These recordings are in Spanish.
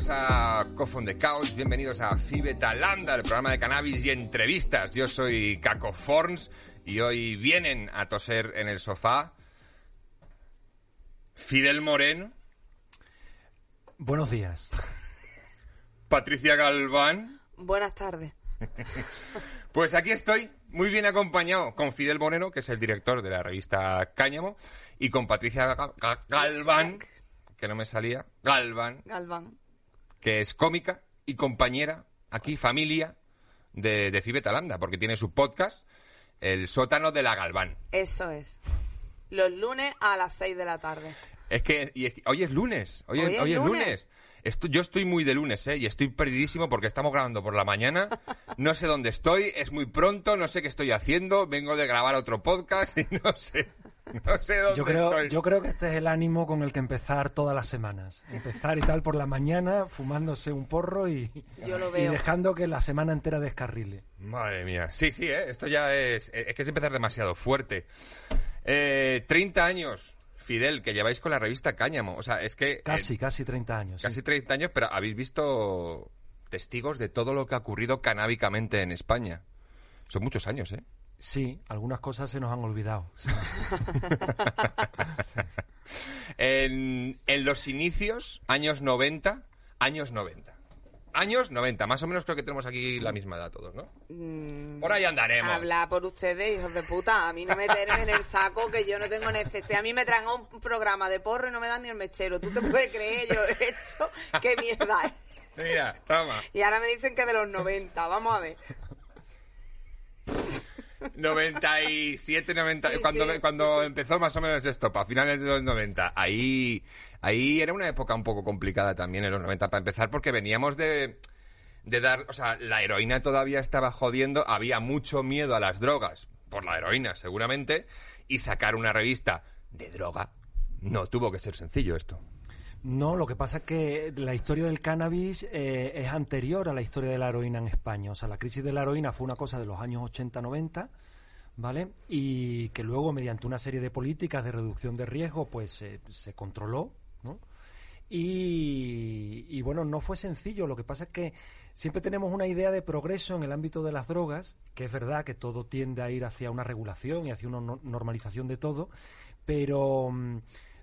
bienvenidos a Cofon de Caos, bienvenidos a Fibetalanda, el programa de cannabis y entrevistas. Yo soy Caco Forns y hoy vienen a toser en el sofá Fidel Moreno, Buenos días. Patricia Galván. Buenas tardes. Pues aquí estoy, muy bien acompañado con Fidel Moreno, que es el director de la revista Cáñamo, y con Patricia Ga- Ga- Galván, que no me salía, Galván, Galván. Que es cómica y compañera, aquí, familia de, de Fibetalanda, porque tiene su podcast, El sótano de la Galván. Eso es. Los lunes a las 6 de la tarde. Es que, y es que- hoy es lunes, hoy, es- Hoy es hoy es lunes. lunes. Esto- yo estoy muy de lunes, ¿eh? Y estoy perdidísimo porque estamos grabando por la mañana. No sé dónde estoy, es muy pronto, no sé qué estoy haciendo. Vengo de grabar otro podcast y no sé. No sé dónde Yo creo, estoy. yo creo que este es el ánimo con el que empezar todas las semanas. Empezar y tal por la mañana, fumándose un porro y, Yo lo y veo. dejando que la semana entera descarrile. Madre mía. Sí, sí, ¿eh? Esto ya es. Es que es empezar demasiado fuerte. Eh, 30 años, Fidel, que lleváis con la revista Cáñamo. O sea, es que. eh, Casi, casi 30 años. sí. Casi 30 años, pero habéis visto testigos de todo lo que ha ocurrido canábicamente en España. Son muchos años, ¿eh? Sí, algunas cosas se nos han olvidado. sí. En, en los inicios, años 90, años 90. Años 90, más o menos creo que tenemos aquí la misma edad todos, ¿no? Por ahí andaremos. Habla por ustedes, hijos de puta. A mí no meterme en el saco que yo no tengo necesidad. A mí me traen a un programa de porro y no me dan ni el mechero. ¿Tú te puedes creer? Yo he hecho qué mierda es. Mira, toma. Y ahora me dicen que de los 90. Vamos a ver. 97, 90, Sí, cuando, sí, cuando sí, empezó más o menos esto, a finales de los 90, ahí, ahí era una época un poco complicada también en los 90 para empezar, porque veníamos de, de dar, o sea, la heroína todavía estaba jodiendo, había mucho miedo a las drogas, por la heroína seguramente, y sacar una revista de droga, no tuvo que ser sencillo esto. No, lo que pasa es que la historia del cannabis eh, es anterior a la historia de la heroína en España. O sea, la crisis de la heroína fue una cosa de los años 80-90, ¿vale? Y que luego, mediante una serie de políticas de reducción de riesgo, pues se- se controló, ¿no? Y, y, bueno, no fue sencillo. Lo que pasa es que siempre tenemos una idea de progreso en el ámbito de las drogas, que es verdad que todo tiende a ir hacia una regulación y hacia una no- normalización de todo, pero, mm,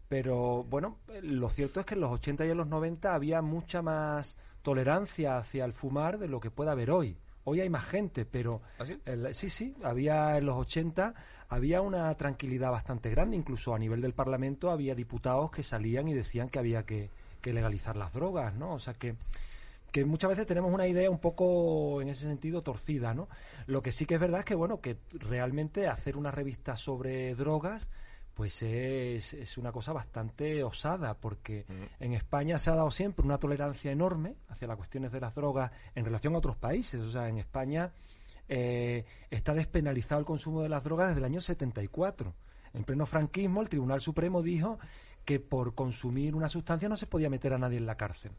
pero bueno, lo cierto es que en los 80 y en los 90 había mucha más tolerancia hacia el fumar de lo que puede haber hoy. Hoy hay más gente, pero ¿Ah, sí? el- sí, sí, había en los 80 había una tranquilidad bastante grande, incluso a nivel del Parlamento había diputados que salían y decían que había que, que legalizar las drogas, ¿no? O sea que que muchas veces tenemos una idea un poco en ese sentido torcida, ¿no? Lo que sí que es verdad es que bueno, que realmente hacer una revista sobre drogas pues es, es una cosa bastante osada, porque en España se ha dado siempre una tolerancia enorme hacia las cuestiones de las drogas en relación a otros países. O sea, en España eh, está despenalizado el consumo de las drogas desde el año 74. En pleno franquismo, el Tribunal Supremo dijo que por consumir una sustancia no se podía meter a nadie en la cárcel.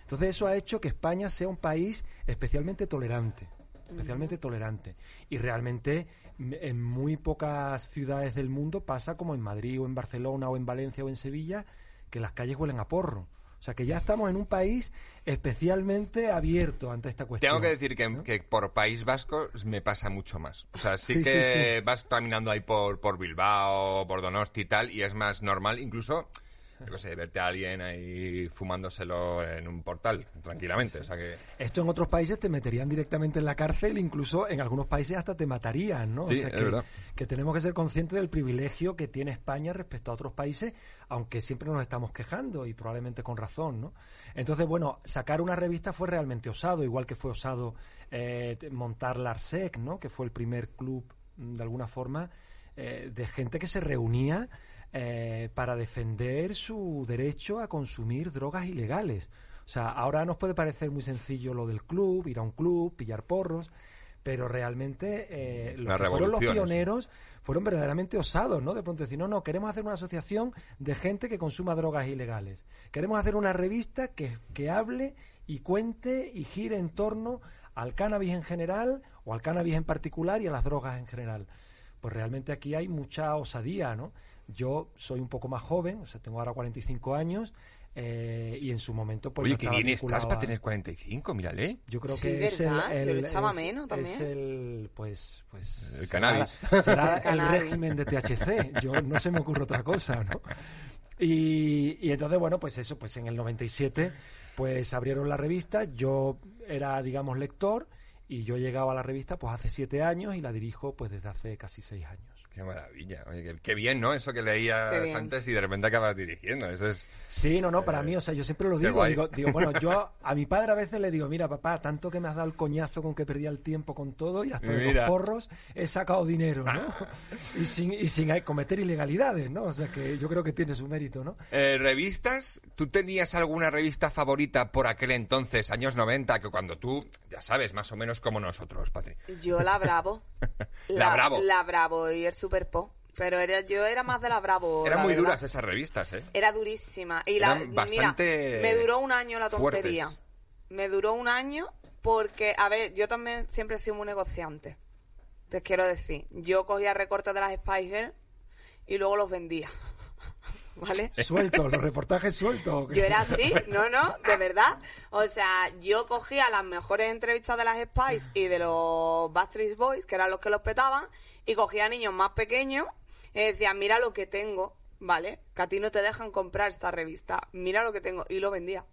Entonces eso ha hecho que España sea un país especialmente tolerante, especialmente tolerante. Y realmente en muy pocas ciudades del mundo pasa como en Madrid o en Barcelona o en Valencia o en Sevilla, que las calles huelen a porro. O sea que ya estamos en un país especialmente abierto ante esta cuestión. Tengo que decir que, ¿no? que por País Vasco me pasa mucho más. O sea, sí, Sí, sí, que sí. vas caminando ahí por, por Bilbao, por Donosti y tal, y es más normal, incluso, qué sé, verte a alguien ahí fumándoselo en un portal, tranquilamente. O sea que... Esto en otros países te meterían directamente en la cárcel, incluso en algunos países hasta te matarían, ¿no? Sí, o sea es que, verdad. que tenemos que ser conscientes del privilegio que tiene España respecto a otros países, aunque siempre nos estamos quejando y probablemente con razón, ¿no? Entonces, bueno, sacar una revista fue realmente osado, igual que fue osado eh, montar la ARSEC, ¿no? Que fue el primer club, mm, de alguna forma, eh, de gente que se reunía eh, para defender su derecho a consumir drogas ilegales. O sea, ahora nos puede parecer muy sencillo lo del club, ir a un club, pillar porros, pero realmente eh, los que fueron los pioneros fueron verdaderamente osados, ¿no? De pronto decir, no, no, queremos hacer una asociación de gente que consuma drogas ilegales. Queremos hacer una revista que, que hable y cuente y gire en torno al cannabis en general o al cannabis en particular y a las drogas en general. Pues realmente aquí hay mucha osadía, ¿no? Yo soy un poco más joven, o sea, tengo ahora 45 años. eh, y en su momento pues Oye, no que bien estás para tener 45, mírale. Yo creo Sí, que es el, ¿verdad? Yo el- le echaba es- menos es también. el pues pues El será- cannabis. será El el cannabis. régimen de THC. Yo no se me ocurre otra cosa, ¿no? Y, y entonces bueno pues eso pues en el 97 pues abrieron la revista. Yo era digamos lector y yo llegaba a la revista pues hace siete años y la dirijo pues desde hace casi seis años. Qué maravilla. Oye, qué, qué bien, ¿no? Eso que leías antes y de repente acabas dirigiendo. Eso es... Sí, no, no, para mí, o sea, yo siempre lo digo, digo, digo, bueno, yo a mi padre a veces le digo, mira, papá, tanto que me has dado el coñazo con que perdía el tiempo con todo y hasta de los porros he sacado dinero, ¿no? y sin, y sin cometer ilegalidades, ¿no? O sea, que yo creo que tiene su mérito, ¿no? Eh, ¿Revistas? ¿Tú tenías alguna revista favorita por aquel entonces, años 90, que cuando tú, ya sabes, más o menos como nosotros, Patri? Yo la Bravo. La Bravo. La Bravo y el Super Po. Pero era, yo era más de la Bravo. Eran la muy verdad. duras esas revistas, ¿eh? Era durísima. Y la, Eran bastante mira, me duró un año la fuertes. tontería. Me duró un año porque, a ver, yo también siempre he sido muy negociante. Te quiero decir, yo cogía recortes de las Spice Girls y luego los vendía. ¿Vale? Sueltos, los reportajes sueltos. Yo era así, no, no, de verdad. O sea, yo cogía las mejores entrevistas de las Spice y de los Backstreet Boys, que eran los que los petaban, y cogía a niños más pequeños y decía, mira lo que tengo, ¿vale? Que a ti no te dejan comprar esta revista, mira lo que tengo, y lo vendía.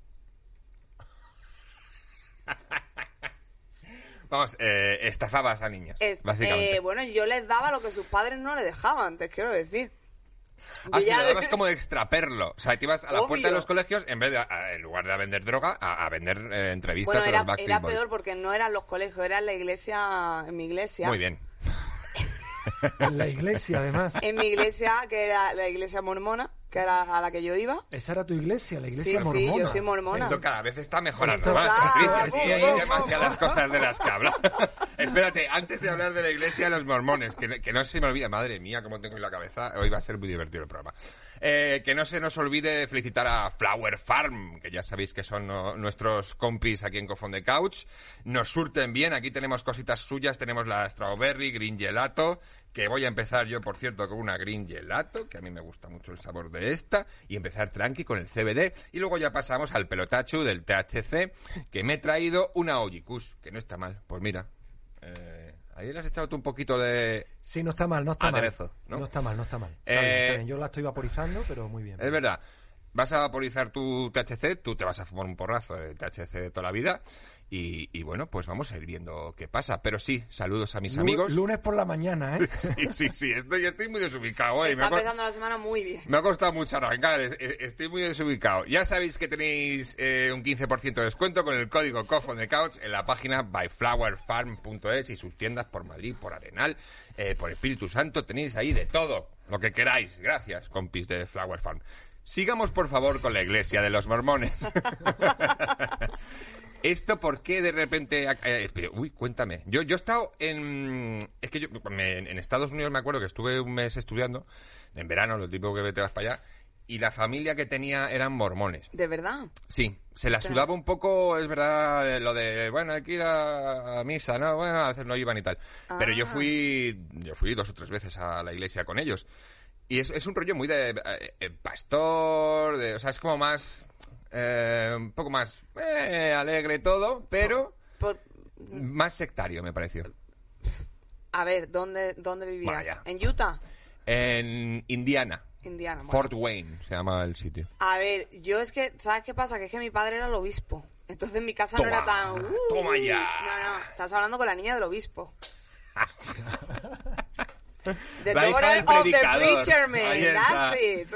Vamos, eh, estafabas a niños, Es- básicamente. eh, bueno, yo les daba lo que sus padres no le dejaban, te quiero decir. Ah, ya- lo dabas como de extraperlo. O sea, te ibas a la puerta de Obvio. los colegios, en vez de, a- en lugar de a vender droga, a, a vender eh, entrevistas Bueno, de era, los Backstreet era Boys. peor porque no eran los colegios, era en la iglesia, en mi iglesia. Muy bien. En la iglesia, además. En mi iglesia, que era la iglesia mormona, que era a la que yo iba. Esa era tu iglesia, la iglesia Sí, mormona. sí, yo soy mormona. Esto cada vez está mejorando más. hay demasiadas cosas de las que hablar. Espérate, antes de hablar de la iglesia, los mormones, que, que no se me olvide, madre mía, cómo tengo en la cabeza, hoy va a ser muy divertido el programa. Eh, que no se nos olvide felicitar a Flower Farm, que ya sabéis que son no, nuestros compis aquí en Cofón de Couch. Nos surten bien, aquí tenemos cositas suyas, tenemos la strawberry, green gelato, que voy a empezar yo, por cierto, con una green gelato, que a mí me gusta mucho el sabor de esta, y empezar tranqui con el CBD, y luego ya pasamos al pelotachu del THC, que me he traído una Ojicus, que no está mal. Pues mira, eh, ahí le has echado tú un poquito de... Sí, no está mal, no está Aderezo, mal. ¿no? está mal, no está mal. Está Eh, bien, está bien. Yo la estoy vaporizando, pero muy bien. Es verdad. Vas a vaporizar tu THC, tú te vas a fumar un porrazo de THC de toda la vida y, y bueno, pues vamos a ir viendo qué pasa. Pero sí, saludos a mis amigos. Lunes por la mañana, ¿eh? Sí, sí, sí, estoy, estoy muy desubicado hoy. Me Está empezando la semana muy bien. me ha costado mucho arrancar, es- es- estoy muy desubicado. Ya sabéis que tenéis eh, un 15% de descuento con el código de Couch en la página byflowerfarm.es y sus tiendas por Madrid, por Arenal, eh, por Espíritu Santo, tenéis ahí de todo, lo que queráis. Gracias, compis de Flower Farm. Sigamos, por favor, con la iglesia de los mormones. ¿Esto por qué de repente... eh, uy, cuéntame. Yo, yo he estado en... Es que yo me- en Estados Unidos me acuerdo que estuve un mes estudiando, en verano, lo típico que te vas para allá, y la familia que tenía eran mormones. De verdad. Sí, se la sudaba un poco, es verdad, eh, lo de, bueno, hay que ir a, a misa, ¿no? Bueno, a veces no iban y tal. Pero yo Ah. fui, yo fui dos o tres veces a la iglesia con ellos. Y es, es un rollo muy de eh, pastor, de, o sea, es como más, eh, un poco más eh, alegre todo, pero Por- más sectario, me pareció. a ver, ¿dónde, dónde vivías? Vaya. ¿En Utah? En Indiana, Indiana. bueno. Fort Wayne se llama el sitio. A ver, yo es que, ¿sabes qué pasa? Que es que mi padre era el obispo. Entonces mi casa Toma, no era tan... "Uh". toma ya. No, no, estás hablando con la niña del obispo. The La hija of the man, that's it.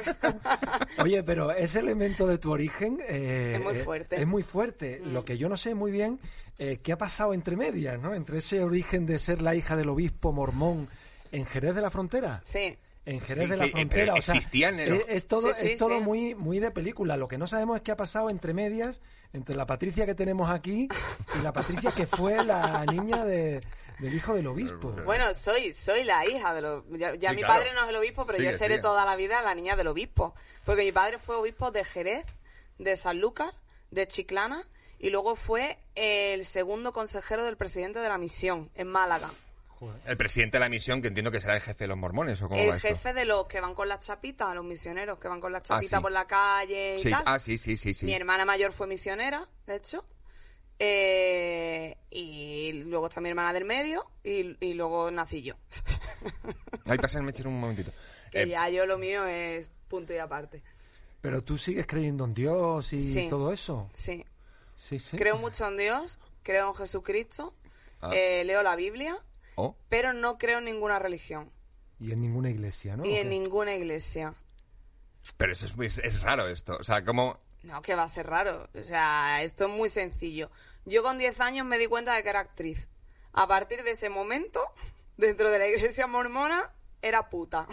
Oye, pero ese elemento de tu origen eh, Es muy eh, fuerte. Mm. es muy fuerte. Lo que yo no sé muy bien, eh, ¿qué ha pasado entre medias, no? Entre ese origen de ser la hija del obispo mormón en Jerez de la Frontera. Sí. En Jerez de la que- Frontera, o sea, existían en es, todo, Sí, sí, es todo sí. muy, muy de película. Lo que no sabemos es qué ha pasado entre medias, entre la Patricia que tenemos aquí y la Patricia que fue la niña de, del hijo del obispo. Bueno, soy soy la hija de los... Ya, ya Sí, mi claro. padre no es el obispo, pero Sigue, yo seré sigue. toda la vida la niña del obispo. Porque mi padre fue obispo de Jerez, de Sanlúcar, de Chiclana, y luego fue el segundo consejero del presidente de la misión, en Málaga. Joder. El presidente de la misión, que entiendo que será el jefe de los mormones, ¿o cómo El va esto? jefe de los que van con las chapitas, los misioneros que van con las chapitas sí. por la calle y Sí, tal. Ah, sí, sí, sí, sí. Mi hermana mayor fue misionera, de hecho. Eh, y luego está mi hermana del medio y, y luego nací yo. Ay, pásenme echar un momentito. que Eh, ya yo lo mío es punto y aparte. Pero tú sigues creyendo en Dios y Sí. todo eso. Sí. Sí, sí. Creo mucho en Dios, creo en Jesucristo, Ah. eh, leo la Biblia, oh, pero no creo en ninguna religión Y en ninguna iglesia, ¿no? y ¿O en qué? ninguna iglesia. pero eso es, muy- es raro esto. O sea, como... No, que va a ser raro. O sea, esto es muy sencillo. Yo con 10 años me di cuenta de que era actriz. A partir de ese momento, dentro de la iglesia mormona, era puta.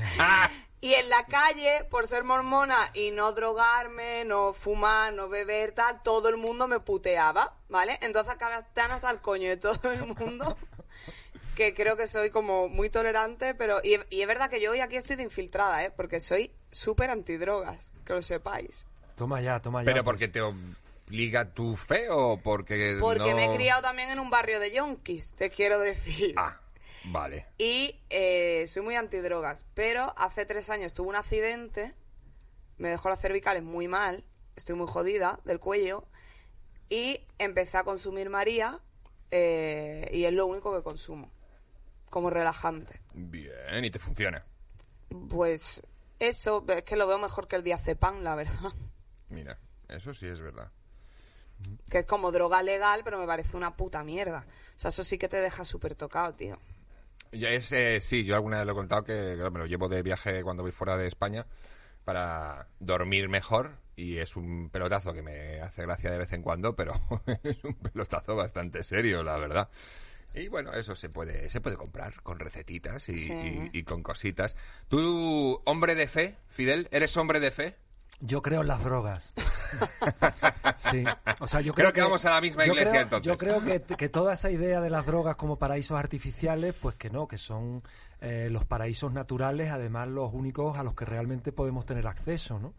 y en la calle, por ser mormona y no drogarme, no fumar, no beber, tal, todo el mundo me puteaba, ¿vale? Entonces acabé tan hasta el coño de todo el mundo que creo que soy como muy tolerante, pero... Y, y es verdad que yo hoy aquí estoy de infiltrada, ¿eh? Porque soy súper antidrogas, que lo sepáis. Toma ya, toma ya. ¿Pero pues. porque te obliga tu fe o porque Porque no- me he criado también en un barrio de yonkis, te quiero decir. Ah, vale. Y eh, soy muy antidrogas. Pero hace tres años tuve un accidente, me dejó las cervicales muy mal, estoy muy jodida del cuello, y empecé a consumir María, eh, y es lo único que consumo, como relajante. Bien, y te funciona. Pues eso, es que lo veo mejor que el diazepam, la verdad. Mira, eso sí es verdad. Que es como droga legal, pero me parece una puta mierda. O sea, eso sí que te deja súper tocado, tío. Ya es, eh, sí, yo alguna vez lo he contado que claro, me lo llevo de viaje cuando voy fuera de España para dormir mejor y es un pelotazo que me hace gracia de vez en cuando, pero es un pelotazo bastante serio, la verdad. Y bueno, eso se puede, se puede comprar con recetitas y, Sí. y- y con cositas. ¿Tú, hombre de fe, Fidel, eres hombre de fe? Yo creo en las drogas. sí. O sea, yo Creo creo, que vamos a la misma iglesia, creo- entonces. Yo creo que, que toda esa idea de las drogas como paraísos artificiales, pues que no, que son eh, los paraísos naturales, además los únicos a los que realmente podemos tener acceso, ¿no?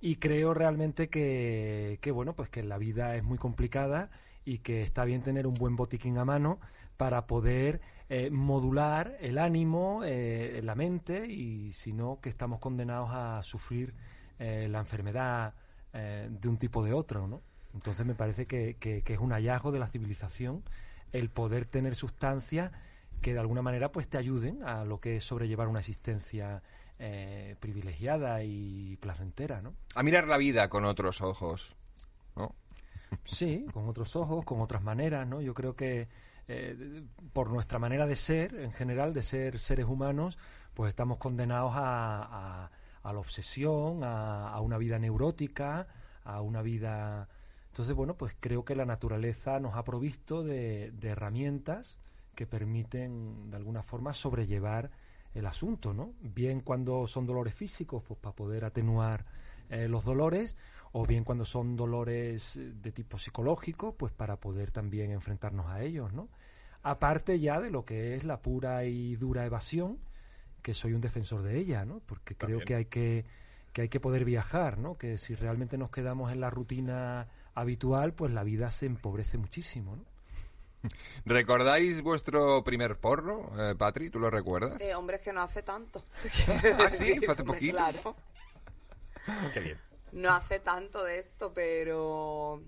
Y creo realmente que, que bueno, pues que la vida es muy complicada y que está bien tener un buen botiquín a mano para poder eh, modular el ánimo, eh, la mente y si no, que estamos condenados a sufrir eh, la enfermedad eh, de un tipo o de otro, ¿no? Entonces me parece que, que- que es un hallazgo de la civilización el poder tener sustancias que de alguna manera pues te ayuden a lo que es sobrellevar una existencia eh, privilegiada y placentera, ¿no? A mirar la vida con otros ojos, ¿no? Sí, con otros ojos, con otras maneras, ¿no? Yo creo que eh, por nuestra manera de ser, en general, de ser seres humanos, pues estamos condenados a, a- a la obsesión, a, una vida neurótica, a una vida... Entonces, bueno, pues creo que la naturaleza nos ha provisto de, de herramientas que permiten, de alguna forma, sobrellevar el asunto, ¿no? Bien cuando son dolores físicos, pues para poder atenuar eh, los dolores, o bien cuando son dolores de tipo psicológico, pues para poder también enfrentarnos a ellos, ¿no? Aparte ya de lo que es la pura y dura evasión, que soy un defensor de ella, ¿no? Porque creo También. que hay que que hay que poder viajar, ¿no? Que si realmente nos quedamos en la rutina habitual, pues la vida se empobrece muchísimo, ¿no? ¿Recordáis vuestro primer porro, eh, Patri? ¿Tú lo recuerdas? Eh, hombre, es que no hace tanto. Ah, sí, fue hace poquito. Claro. Qué bien. No hace tanto de esto, pero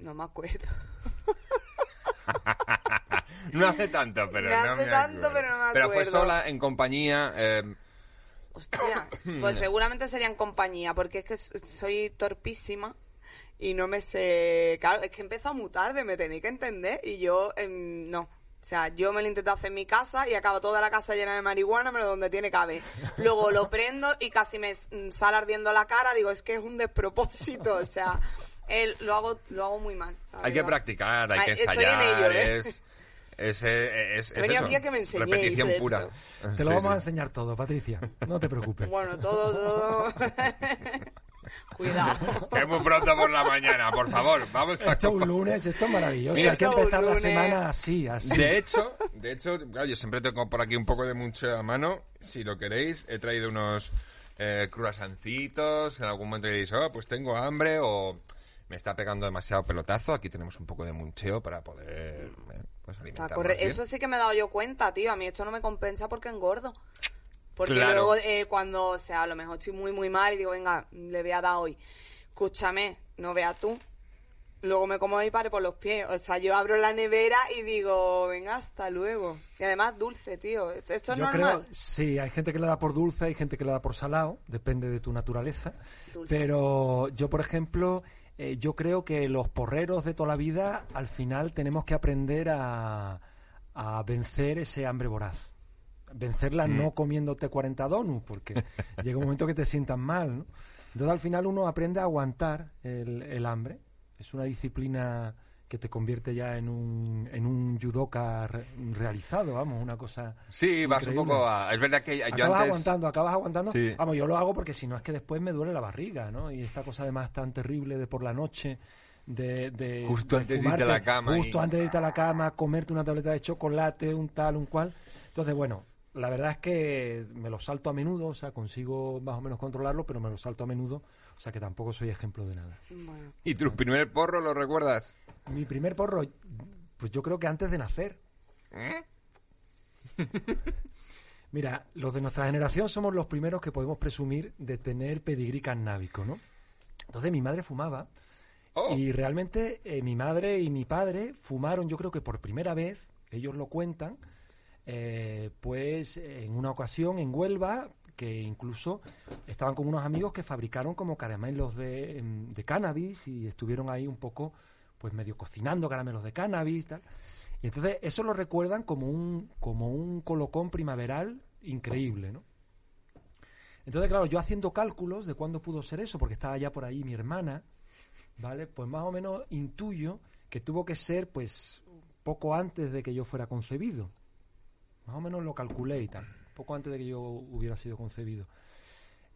no me acuerdo. No hace tanto, pero No no hace me tanto, acuerdo. pero no me Pero fue acuerdo. sola, en compañía... eh, Hostia, pues seguramente sería en compañía, porque es que soy torpísima y no me sé... Claro, es que he empezado muy tarde, me tenéis que entender, y yo em, no. O sea, yo me lo intento hacer en mi casa y acabo toda la casa llena de marihuana, pero donde tiene cabe. Luego lo prendo y casi me sale ardiendo la cara, digo, es que es un despropósito, o sea, el- lo hago lo hago muy mal. hay que practicar, hay Ay, que estoy en ensayar, ello, ¿eh? es... Es, eh, es, es eso, que me enseñéis, repetición de pura. hecho. Te lo Sí, vamos sí. a enseñar todo, Patricia. No te preocupes. Bueno, todo, todo... Cuidado. Que es muy pronto por la mañana, por favor, vamos a... Esto es un lunes, esto es maravilloso. Mira, Hay que empezar la semana así, así. De hecho, de hecho, claro, yo siempre tengo por aquí un poco de mucho a mano. Si lo queréis, he traído unos eh, croissancitos. En algún momento diréis, oh, pues tengo hambre o me está pegando demasiado pelotazo. Aquí tenemos un poco de muncheo para poder, eh, Pues alimentarnos. Eso sí que me he dado yo cuenta, tío. A mí esto no me compensa porque engordo. Porque Claro. luego eh, cuando, o sea, a lo mejor estoy muy, muy mal y digo, venga, le voy a dar hoy. Escúchame, no veas tú. Luego me como y pare por los pies. O sea, yo abro la nevera y digo, venga, hasta luego. Y además dulce, tío. Esto, esto es Yo normal. creo, sí, hay gente que le da por dulce, hay gente que le da por salado, depende de tu naturaleza. Dulce. Pero yo, por ejemplo, eh, yo creo que los porreros de toda la vida, al final tenemos que aprender a, a vencer ese hambre voraz. Vencerla Mm. no comiéndote 40 donuts, porque llega un momento que te sientas mal, ¿no? Entonces, al final uno aprende a aguantar el, el hambre. Es una disciplina que te convierte ya en un, en un judoka re- realizado, vamos, una cosa Sí, vas un Increíble. poco a... Es verdad que yo acabas antes... aguantando, acabas aguantando. Sí. Vamos, yo lo hago porque si no es que después me duele la barriga, ¿no? Y esta cosa además tan terrible de por la noche, de... de Justo de antes de irte a la cama Justo y- antes de irte a la cama, comerte una tableta de chocolate, un tal, un cual. Entonces, bueno, la verdad es que me lo salto a menudo, o sea, consigo más o menos controlarlo, pero me lo salto a menudo, o sea que tampoco soy ejemplo de nada. Bueno, ¿Y tu primer porro lo recuerdas? Mi primer porro, pues yo creo que antes de nacer. ¿Eh? Mira, los de nuestra generación somos los primeros que podemos presumir de tener pedigrí cannábico, ¿no? Entonces mi madre fumaba Oh, y realmente eh, mi madre y mi padre fumaron, yo creo que por primera vez, ellos lo cuentan, eh, pues en una ocasión en Huelva, que incluso estaban con unos amigos que fabricaron como caramelos de, em, de cannabis y estuvieron ahí un poco, pues medio cocinando caramelos de cannabis, tal. Y entonces eso lo recuerdan como un, como un colocón primaveral increíble, ¿no? Entonces, claro, yo haciendo cálculos de cuándo pudo ser eso, porque estaba ya por ahí mi hermana, ¿vale? Pues más o menos intuyo que tuvo que ser, pues, poco antes de que yo fuera concebido. Más o menos lo calculé y tal, poco antes de que yo hubiera sido concebido.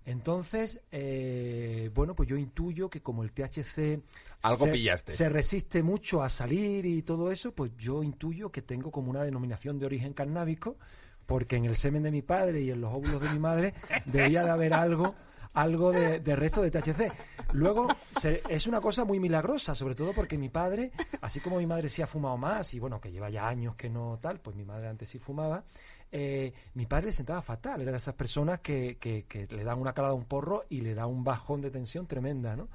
Entonces, eh, bueno, pues yo intuyo que como el THC Algo se, pillaste. se resiste mucho a salir y todo eso, pues yo intuyo que tengo como una denominación de origen cannábico, porque en el semen de mi padre y en los óvulos de mi madre debía de haber algo algo de, de resto de THC. Luego, se- es una cosa muy milagrosa, sobre todo porque mi padre, así como mi madre sí ha fumado más, y bueno, que lleva ya años que no tal, pues mi madre antes sí fumaba, eh, mi padre le sentaba fatal, era de esas personas que, que, que le dan una calada a un porro y le da un bajón de tensión tremenda, ¿no?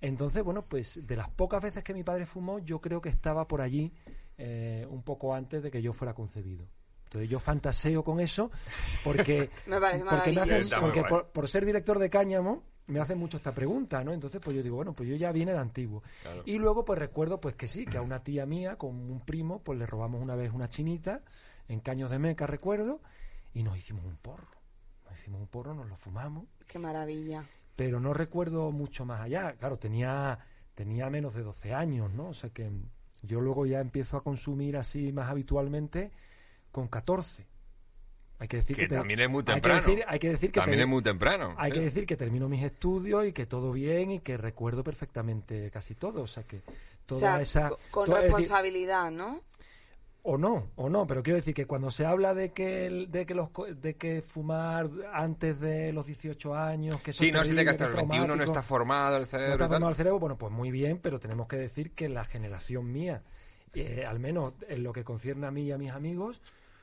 Entonces, bueno, pues de las pocas veces que mi padre fumó, yo creo que estaba por allí eh, un poco antes de que yo fuera concebido. Entonces yo fantaseo con eso porque, Me porque, me hacen- porque por, por ser director de Cáñamo me hacen mucho esta pregunta, ¿no? Entonces pues yo digo, bueno, pues yo ya viene de antiguo. Claro. Y luego pues recuerdo pues que sí, que a una tía mía con un primo pues le robamos una vez una chinita en Caños de Meca, recuerdo, y nos hicimos un porro. Nos hicimos un porro, nos lo fumamos qué maravilla. pero no recuerdo mucho más allá. Claro, tenía, tenía menos de 12 años, ¿no? O sea que yo luego ya empiezo a consumir así más habitualmente con 14. Hay que decir que que, te- también es muy hay que temprano. decir- hay que decir que También te- es muy temprano. hay que decir que termino mis estudios y que todo bien y que recuerdo perfectamente casi todo. O sea que toda o sea, esa. co- con toda- es decir, responsabilidad, ¿no? O no, o no, pero quiero decir que cuando se habla de que de que los de que fumar antes de los 18 años, que Sí, no, de que hasta los es 21 no está formado el no cerebro está y tal. formado el cerebro, bueno, pues muy bien, pero tenemos que decir que la generación mía, eh, al menos en lo que concierne a mí y a mis amigos,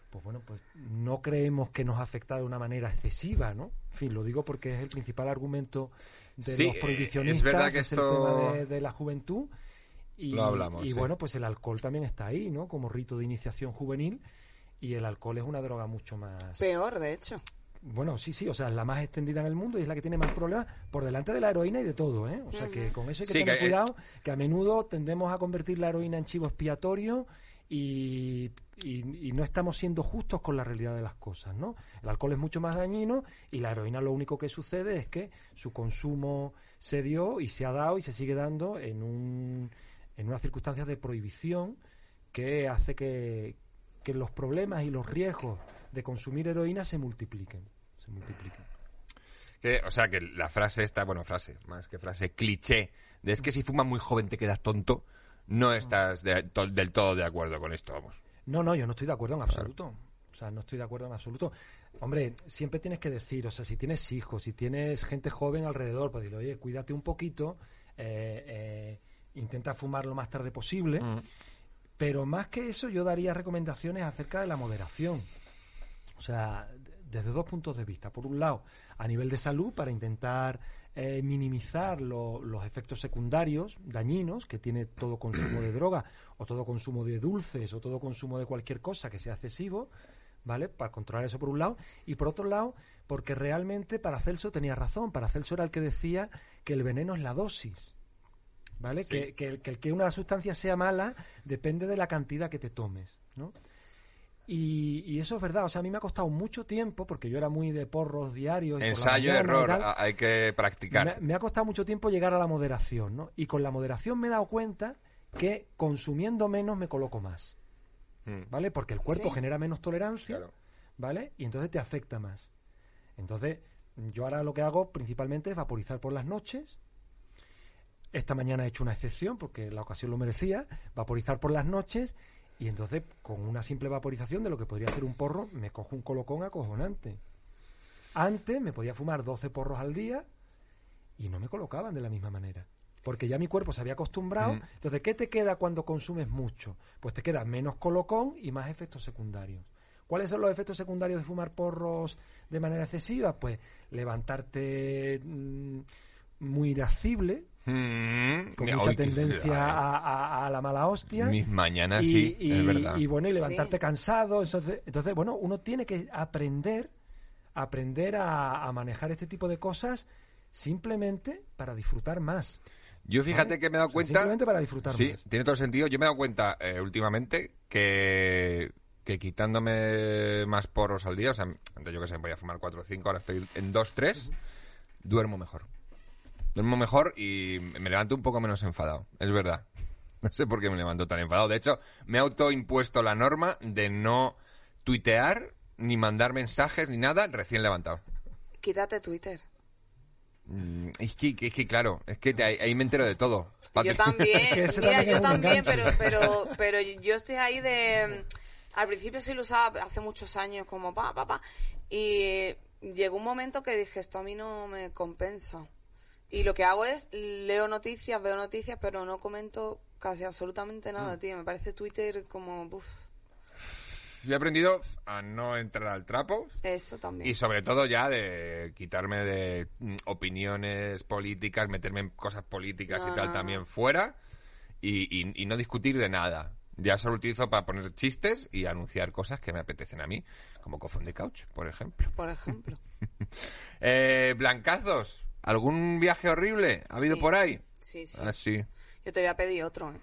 pues bueno, pues no creemos que nos afecta de una manera excesiva, ¿no? En fin, lo digo porque es el principal argumento de Sí, los eh, prohibicionistas, es verdad que es esto- el tema de, de la juventud. Y, Lo hablamos, y sí. bueno, pues el alcohol también está ahí, ¿no? Como rito de iniciación juvenil. Y el alcohol es una droga mucho más... Peor, de hecho. Bueno, sí, sí, o sea, es la más extendida en el mundo y es la que tiene más problemas por delante de la heroína y de todo, ¿eh? O sea, que con eso hay que Sí, tener que, eh, cuidado, que a menudo tendemos a convertir la heroína en chivo expiatorio y, y- y no estamos siendo justos con la realidad de las cosas, ¿no? El alcohol es mucho más dañino y la heroína lo único que sucede es que su consumo se dio y se ha dado y se sigue dando en, un, en unas circunstancias de prohibición que hace que, que los problemas y los riesgos de consumir heroína se multipliquen. Se multipliquen. Que, o sea, que la frase esta, bueno, frase, más que frase, cliché, de es que si fumas muy joven te quedas tonto, no estás de- to- del todo de acuerdo con esto, vamos. No, no, yo no estoy de acuerdo en absoluto. O sea, no estoy de acuerdo en absoluto. Hombre, siempre tienes que decir, o sea, si tienes hijos, si tienes gente joven alrededor, pues dile, oye, cuídate un poquito, eh, eh, intenta fumar lo más tarde posible. Pero más que eso, yo daría recomendaciones acerca de la moderación. O sea, desde dos puntos de vista. Por un lado, a nivel de salud, para intentar eh, minimizar lo- los efectos secundarios dañinos que tiene todo consumo de droga o todo consumo de dulces o todo consumo de cualquier cosa que sea excesivo, ¿vale? Para controlar eso por un lado. Y por otro lado, porque realmente Paracelso tenía razón. Paracelso era el que decía que el veneno es la dosis. ¿Vale? Sí. Que, que, el- que el que una sustancia sea mala depende de la cantidad que te tomes, ¿no? Y, y eso es verdad, o sea, a mí me ha costado mucho tiempo, porque yo era muy de porros diarios. Ensayo, mañana error, tal. hay que practicar. Me, me ha costado mucho tiempo llegar a la moderación, ¿no? Y con la moderación me he dado cuenta que consumiendo menos me coloco más, Mm, ¿vale? Porque el cuerpo Sí. genera menos tolerancia, claro. ¿vale? Y entonces te afecta más. Entonces, yo ahora lo que hago principalmente es vaporizar por las noches. Esta mañana he hecho una excepción porque la ocasión lo merecía, vaporizar por las noches y entonces con una simple vaporización de lo que podría ser un porro me cojo un colocón acojonante. Antes me podía fumar 12 porros al día y no me colocaban de la misma manera. Porque ya mi cuerpo se había acostumbrado. Mm. Entonces, ¿qué te queda cuando consumes mucho? Pues te queda menos colocón y más efectos secundarios. ¿Cuáles son los efectos secundarios de fumar porros de manera excesiva? Pues levantarte mm, muy irascible, Mm, con mucha tendencia a, a- a la mala hostia. Mis mañanas, y, sí, y- es verdad. y bueno, y levantarte Sí. cansado. Entonces, entonces, bueno, uno tiene que aprender, aprender a, a manejar este tipo de cosas simplemente para disfrutar más. Yo fíjate ¿vale? que me he dado O sea, cuenta... Simplemente para disfrutar Sí, más. tiene todo el sentido. Yo me he dado cuenta eh, últimamente que, que quitándome más porros al día, o sea, antes yo que sé, voy a fumar 4 o 5, ahora estoy en 2, 3, duermo mejor. Duermo mejor y me levanto un poco menos enfadado, es verdad. No sé por qué me levanto tan enfadado. De hecho, me he autoimpuesto la norma de no tuitear, ni mandar mensajes, ni nada, recién levantado. Quítate Twitter. Mm, Es que, es que claro, es que te- ahí, ahí me entero de todo. Yo también, mira, yo también, pero, pero, pero yo estoy ahí de... Al principio sí lo usaba hace muchos años como pa, pa, pa. Y llegó un momento que dije, esto a mí no me compensa. Y lo que hago es, leo noticias, veo noticias, pero no comento casi absolutamente Mm. nada, tío. Me parece Twitter como... uf, Yo he aprendido a no entrar al trapo eso también. y sobre todo ya de quitarme de mm, opiniones políticas, meterme en cosas políticas No, y tal no, también no. fuera y, y- y no discutir de nada. Ya solo utilizo para poner chistes y anunciar cosas que me apetecen a mí, como Cofón de Couch, por ejemplo. Por ejemplo. Eh, Blancazos, ¿algún viaje horrible ha habido Sí. por ahí? Sí, sí. Ah, sí. Yo te voy a pedir otro. ¿eh?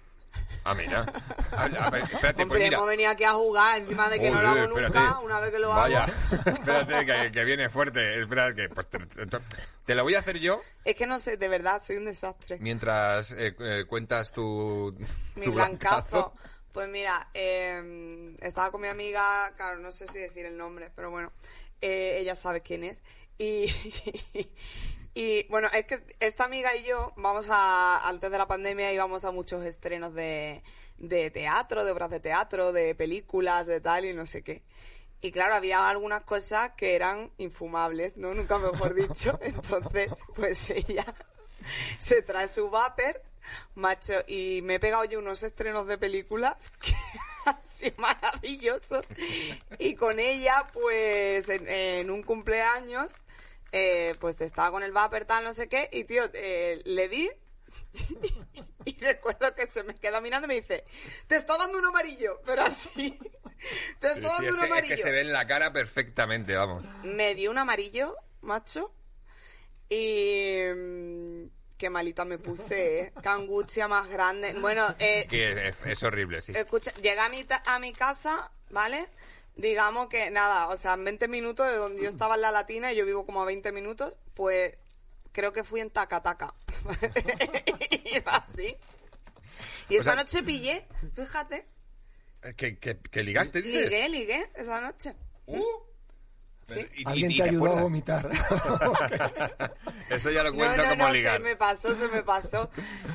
Ah, mira. A ver, a ver, espérate, Hombre, pues mira. hemos venido aquí a jugar, encima de que no lo hago nunca, espérate. una vez que lo Vaya, hago. espérate, que, que viene fuerte. Espera, que pues, te, te- te lo voy a hacer yo Es que no sé, de verdad, soy un desastre. mientras eh, eh, cuentas tu, Mi tu blancazo. Pues mira, eh, estaba con mi amiga, claro, no sé si decir el nombre, pero bueno, eh, ella sabe quién es. Y, y bueno, es que esta amiga y yo vamos a, antes de la pandemia íbamos a muchos estrenos de, de teatro, de obras de teatro, de películas, de tal y no sé qué. Y claro, había algunas cosas que eran infumables, ¿no? Nunca mejor dicho. Entonces, pues ella se trae su vapor, macho, y me he pegado yo unos estrenos de películas que han sido maravillosos. Y con ella, pues, en, en un cumpleaños, eh, pues estaba con el vapor, tal, no sé qué, y tío, eh, le di. Y recuerdo que se me queda mirando y me dice, te está dando un amarillo, pero así. Te está Sí, dando es, un que, es amarillo que se ve en la cara perfectamente, vamos. me dio un amarillo, macho, y mm, qué malita me puse, ¿eh? Qué angustia más grande. Bueno, eh, es, es horrible, sí. escucha, llegué a mi, a mi casa, ¿vale? Digamos que nada, o sea, en 20 minutos de donde yo estaba en la latina, y yo vivo como a 20 minutos, pues creo que fui en taca-taca. Iba así. Y O esa sea- noche pillé, fíjate, Que, que, que ligaste, dices. ligué, ligué esa noche. Uh. Sí. Alguien te te ayudó a vomitar. Eso ya lo No, cuento no, como no, ligar. se me pasó, se me pasó,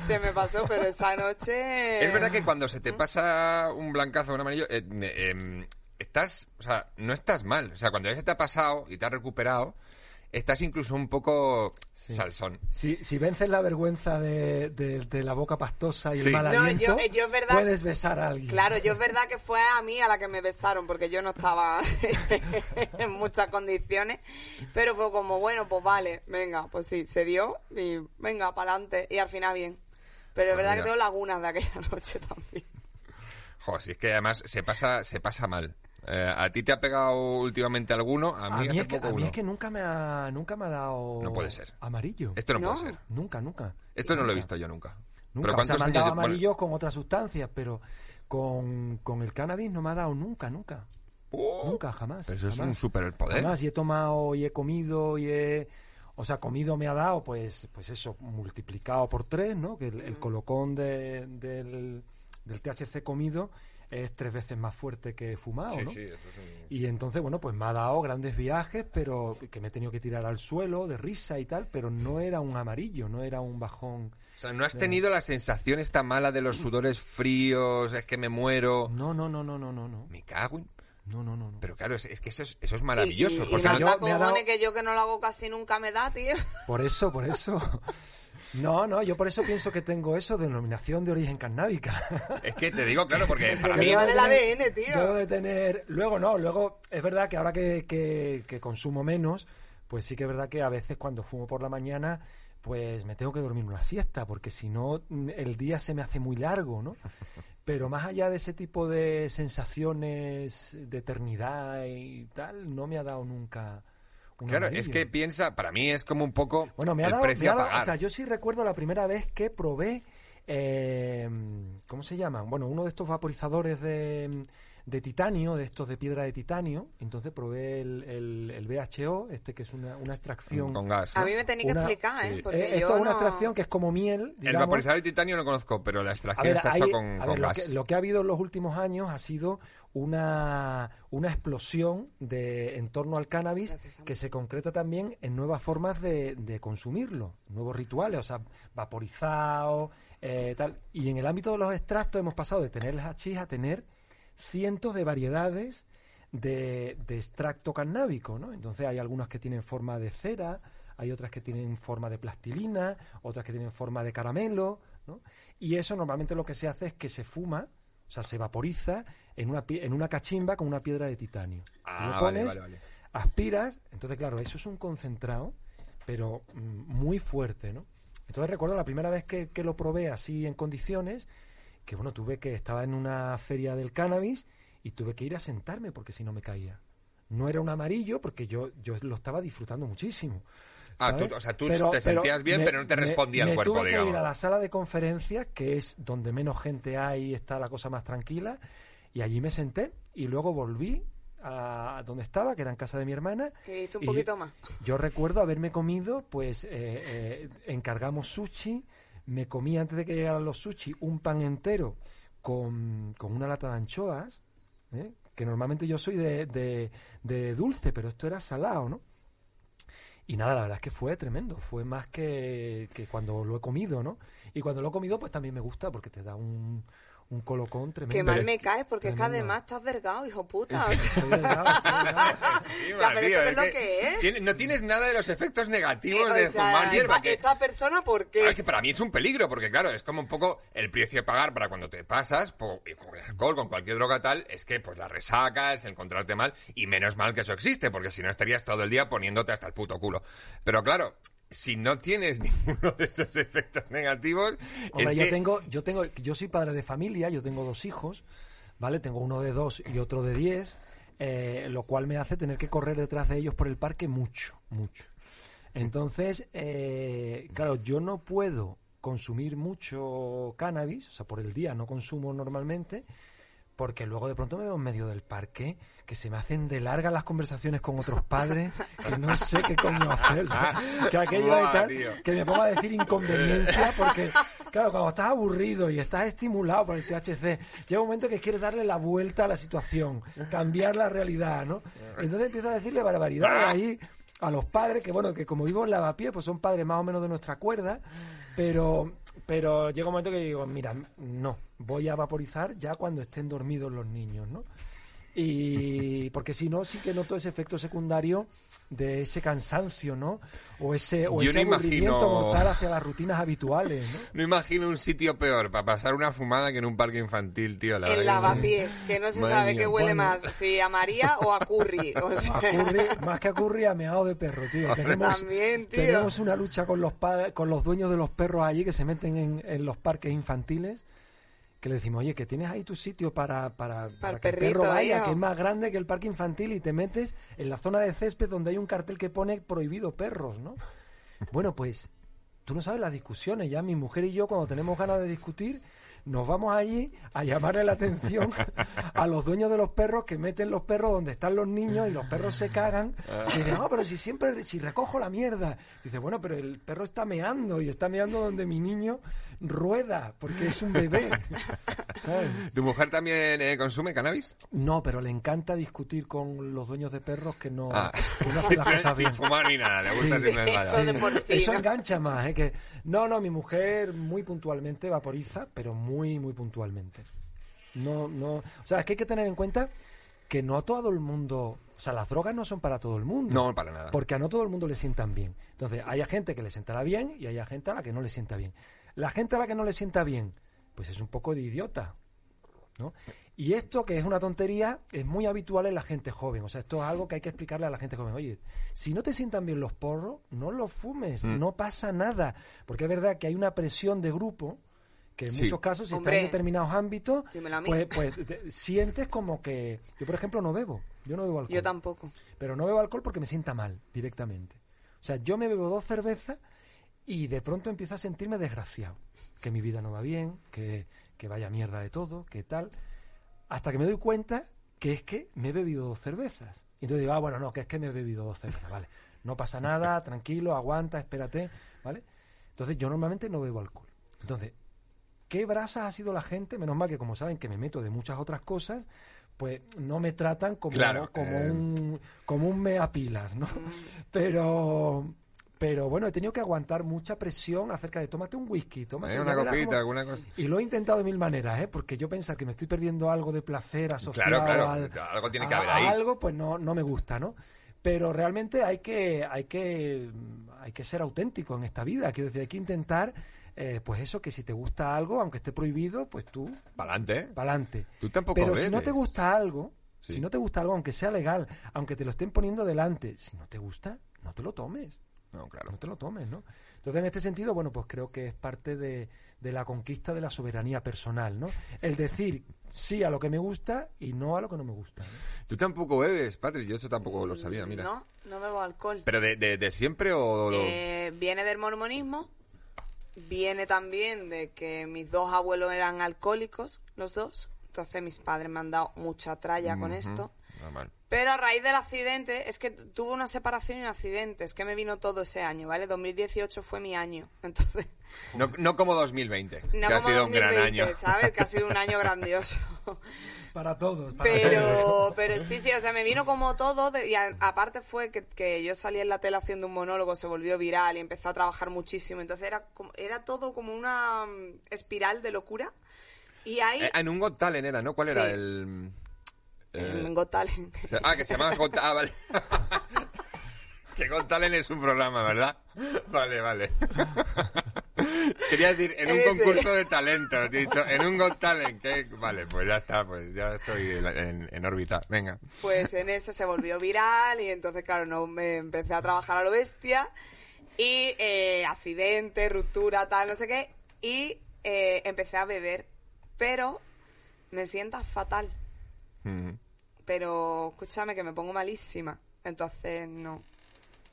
se me pasó, pero esa noche... Es verdad que cuando se te pasa un blancazo o un amarillo, eh, eh, estás, o sea, no estás mal. O sea, cuando ya se te ha pasado y te has recuperado, estás incluso un poco salsón. Si, si vences la vergüenza de, de- de la boca pastosa y Sí. el mal No, aliento, yo- yo es verdad- puedes besar a alguien. Claro, yo es verdad que fue a mí a la que me besaron porque yo no estaba en muchas condiciones, pero fue como, bueno, pues vale, venga, pues sí, se dio y venga, para adelante y al final bien. Pero es verdad mira. que tengo lagunas de aquella noche también. Joder, si es que además se pasa, se pasa mal. Eh, ¿A ti te ha pegado últimamente alguno? A A mí, mí, hace es que, poco a mí uno. es que nunca me ha, nunca me ha dado No puede ser. amarillo. Esto no, No. puede ser. Nunca, nunca. Esto no lo he visto yo nunca. Nunca, ¿Pero o sea, me han dado bueno, amarillos con otras sustancias, pero con, con el cannabis no me ha dado nunca, nunca. ¡Oh! Nunca, jamás. Pero eso es un superpoder. Jamás, y he tomado y he comido y he... O sea, comido me ha dado, pues, pues eso, multiplicado por tres, ¿no? Que el, el colocón de- del, del THC comido es tres veces más fuerte que fumado, Sí, ¿no? sí, eso es un- Y entonces, bueno, pues me ha dado grandes viajes, pero que me he tenido que tirar al suelo de risa y tal, pero no era un amarillo, no era un bajón. O sea, ¿no has tenido la sensación esta mala de los sudores fríos, es que me muero? No, no, no, no, no, no, no. Me cago en... No, no, no, no. Pero claro, es, es que eso es, eso es maravilloso. Y, y, y porque manda yo- me ha dado- cojones que yo que no lo hago casi nunca me da, tío. Por eso, por eso. No, no, yo por eso pienso que tengo eso, denominación de origen cannábica. Es que te digo, claro, porque para mí... lleva- el ADN, tío. Debo de tener... Luego no, luego es verdad que ahora que, que- que consumo menos, pues sí que es verdad que a veces cuando fumo por la mañana, pues me tengo que dormir una siesta, porque si no mm, el día se me hace muy largo, ¿no? Pero más allá de ese tipo de sensaciones de eternidad y tal, no me ha dado nunca... Claro, es que piensa, para mí es como un poco Bueno, me ha el dado, me precio ha a pagar. o sea, yo sí recuerdo la primera vez que probé, eh, ¿cómo se llaman? Bueno, uno de estos vaporizadores de, de titanio, de estos de piedra de titanio. Entonces probé el, el, el BHO, este que es una, una extracción. con gas. A mí me tenéis que Una- explicar, ¿eh? sí. Porque Eh, esto es una extracción que es como miel. El digamos. vaporizador de titanio no conozco, pero la extracción ver, está hecho con, a con ver, lo, gas. que, lo que ha habido en los últimos años ha sido una, una explosión de en torno al cannabis que se concreta también en nuevas formas de, de consumirlo, nuevos rituales, o sea, vaporizado, eh, tal. Y en el ámbito de los extractos hemos pasado de tener el hachís a tener cientos de variedades de, de extracto cannábico, ¿no? Entonces hay algunas que tienen forma de cera, hay otras que tienen forma de plastilina, otras que tienen forma de caramelo, ¿no? Y eso normalmente lo que se hace es que se fuma, o sea, se vaporiza en una, en una cachimba con una piedra de titanio. Ah, lo vale, vale, vale. aspiras, entonces claro, eso es un concentrado, pero mm, muy fuerte, ¿no? Entonces recuerdo la primera vez que, que lo probé así en condiciones, que bueno, tuve que, estaba en una feria del cannabis y tuve que ir a sentarme porque si no me caía. No era un amarillo porque yo, yo lo estaba disfrutando muchísimo. Ah, tú- o sea, tú te sentías bien, pero no te respondía el me cuerpo, tuve que ir a la sala de conferencias, que es donde menos gente hay y está la cosa más tranquila, y allí me senté y luego volví a donde estaba, que era en casa de mi hermana. Que un y poquito más. Yo recuerdo haberme comido, pues eh, eh, encargamos sushi, me comí antes de que llegaran los sushi un pan entero con, con una lata de anchoas, ¿eh? que normalmente yo soy de, de- de dulce, pero esto era salado, ¿no? Y nada, la verdad es que fue tremendo, fue más que, que cuando lo he comido, ¿no? Y cuando lo he comido, pues también me gusta porque te da un, un colocón tremendo. Que mal me caes porque es que Tremendo. además estás vergado, hijo puta. Delgado, estoy delgado. Sí, O sea, pero tío, esto es lo que que es. tiene- no tienes nada de los efectos negativos O de sea, fumar hierba. esta, que- esta persona, ¿por qué? Que para mí es un peligro, porque claro, es como un poco el precio a pagar para cuando te pasas, po- con el alcohol, con cualquier droga tal, es que pues la resaca, es encontrarte mal, y menos mal que eso existe, porque si no estarías todo el día poniéndote hasta el puto culo. Pero claro, si no tienes ninguno de esos efectos negativos, Hombre, yo que- tengo, yo tengo, yo soy padre de familia, yo tengo dos hijos, ¿vale? Tengo uno de dos y otro de diez, eh, lo cual me hace tener que correr detrás de ellos por el parque mucho, mucho. Entonces, eh, claro, yo no puedo consumir mucho cannabis, o sea, por el día no consumo normalmente, porque luego de pronto me veo en medio del parque que se me hacen de largas las conversaciones con otros padres que no sé qué coño hacer. o sea, que aquello de tío. que me ponga a decir inconveniencia porque, claro, cuando estás aburrido y estás estimulado por el THC, llega un momento que quieres darle la vuelta a la situación, cambiar la realidad, ¿no? Entonces empiezo a decirle barbaridades ahí a los padres, que bueno, que como vivo en Lavapié, pues son padres más o menos de nuestra cuerda, pero, pero llega un momento que digo, mira, no, voy a vaporizar ya cuando estén dormidos los niños, ¿no? Y porque si no, sí que noto ese efecto secundario de ese cansancio, ¿no? O ese, o Yo ese no aburrimiento imagino- mortal hacia las rutinas habituales, ¿no? No imagino un sitio peor para pasar una fumada que en un parque infantil, tío. La El verdad que lavapiés, que no se Madre sabe qué huele Bueno. más, si a María o a Curry. O sea, A curry- más que a curry, a meado de perro, tío. Tenemos, También, tío. tenemos una lucha con los, con los dueños de los perros allí que se meten en, en los parques infantiles. Que le decimos, oye, que tienes ahí tu sitio para, para, para que el perro vaya, que es más grande que el parque infantil y te metes en la zona de césped donde hay un cartel que pone prohibido perros, ¿no? Bueno, pues tú no sabes las discusiones. Ya mi mujer y yo, cuando tenemos ganas de discutir, nos vamos allí a llamarle la atención a los dueños de los perros que meten los perros donde están los niños y los perros se cagan. Y dicen, no, pero si siempre, si recojo la mierda. Dice, bueno, pero el perro está meando y está meando donde mi niño rueda, porque es un bebé. ¿Sabes? ¿Tu mujer también eh, consume cannabis? No, pero le encanta discutir con los dueños de perros que no, Ah. que no hacen las cosas sin bien. fumar ni nada, le gusta Sí. Eso de por sí, Eso ¿no? engancha más, ¿eh? Que, no, no, mi mujer muy puntualmente vaporiza, pero muy, muy puntualmente. No, no, o sea, es que hay que tener en cuenta que no a todo el mundo, o sea, las drogas no son para todo el mundo. No, para nada. Porque a no todo el mundo le sientan bien. Entonces, hay gente que le sentará bien y hay gente a la que no le sienta bien. La gente a la que no le sienta bien, pues es un poco de idiota. ¿no? Y esto, que es una tontería, es muy habitual en la gente joven. O sea, esto es algo que hay que explicarle a la gente joven. Oye, si no te sientan bien los porros, no los fumes, Mm. no pasa nada. Porque es verdad que hay una presión de grupo que en Sí. muchos casos, si Hombre. estás en determinados ámbitos, pues, pues te- sientes como que... Yo, por ejemplo, no bebo. Yo no bebo alcohol. Yo tampoco. Pero no bebo alcohol porque me sienta mal directamente. O sea, yo me bebo dos cervezas y de pronto empiezo a sentirme desgraciado. Que mi vida no va bien, que, que vaya mierda de todo, que tal. Hasta que me doy cuenta que es que me he bebido dos cervezas. Y entonces digo, ah, bueno, no, que es que me he bebido dos cervezas, vale. No pasa nada, tranquilo, aguanta, espérate, ¿vale? Entonces yo normalmente no bebo alcohol. Entonces, ¿qué brasas ha sido la gente? Menos mal que como saben que me meto de muchas otras cosas, pues no me tratan como, Claro, como eh. un como un meapilas, ¿no? Pero pero bueno, he tenido que aguantar mucha presión acerca de tómate un whisky, tómate Eh, una copita, alguna cosa. Y lo he intentado de mil maneras, ¿eh? Porque yo pensar que me estoy perdiendo algo de placer asociado claro, al- algo tiene que a- haber a ahí. algo, pues no, no me gusta, ¿no? Pero realmente hay que, hay que, hay que ser auténtico en esta vida. Quiero decir, hay que intentar, eh, pues eso, que si te gusta algo, aunque esté prohibido, pues tú, Para adelante, ¿eh? para adelante. Tú tampoco Pero si no te gusta algo, Sí. si no te gusta algo, aunque sea legal, aunque te lo estén poniendo delante, si no te gusta, no te lo tomes No, claro. no te lo tomes, ¿no? Entonces, en este sentido, bueno, pues creo que es parte de, de la conquista de la soberanía personal, ¿no? El decir sí a lo que me gusta y no a lo que no me gusta. ¿no? Tú tampoco bebes, Patrick, yo eso tampoco lo sabía, mira. No, no bebo alcohol. ¿Pero de, de, de siempre o...? Eh, viene del mormonismo, viene también de que mis dos abuelos eran alcohólicos, los dos. Entonces mis padres me han dado mucha tralla con esto. Normal. Pero a raíz del accidente, es que tuve una separación y un accidente, es que me vino todo ese año, ¿vale? 2018 fue mi año, entonces... No, no como 2020, No que ha como sido un gran 2020, año. ¿sabes? Que ha sido un año grandioso. Para todos. para todos. Pero, pero sí, sí, o sea, me vino como todo. de- y a- aparte fue que, que yo salí en la tele haciendo un monólogo, se volvió viral y empecé a trabajar muchísimo. Entonces era, como, era todo como una mm, espiral de locura. Y ahí, Eh, en un Got Talent era, ¿no? ¿Cuál era Sí. el...? Eh, en Got Talent. Ah, que se llama Got Ah, vale. que Got Talent es un programa, ¿verdad? Vale, vale. Quería decir, en un concurso de talentos, he dicho, en un Got Talent, que... Vale, pues ya está, pues ya estoy en órbita. Venga. Pues en ese se volvió viral y entonces, claro, no me empecé a trabajar a lo bestia. Y eh, accidente, ruptura, tal, no sé qué. Y eh, empecé a beber. Pero me sienta fatal. Mm. Pero escúchame que me pongo malísima. Entonces, no.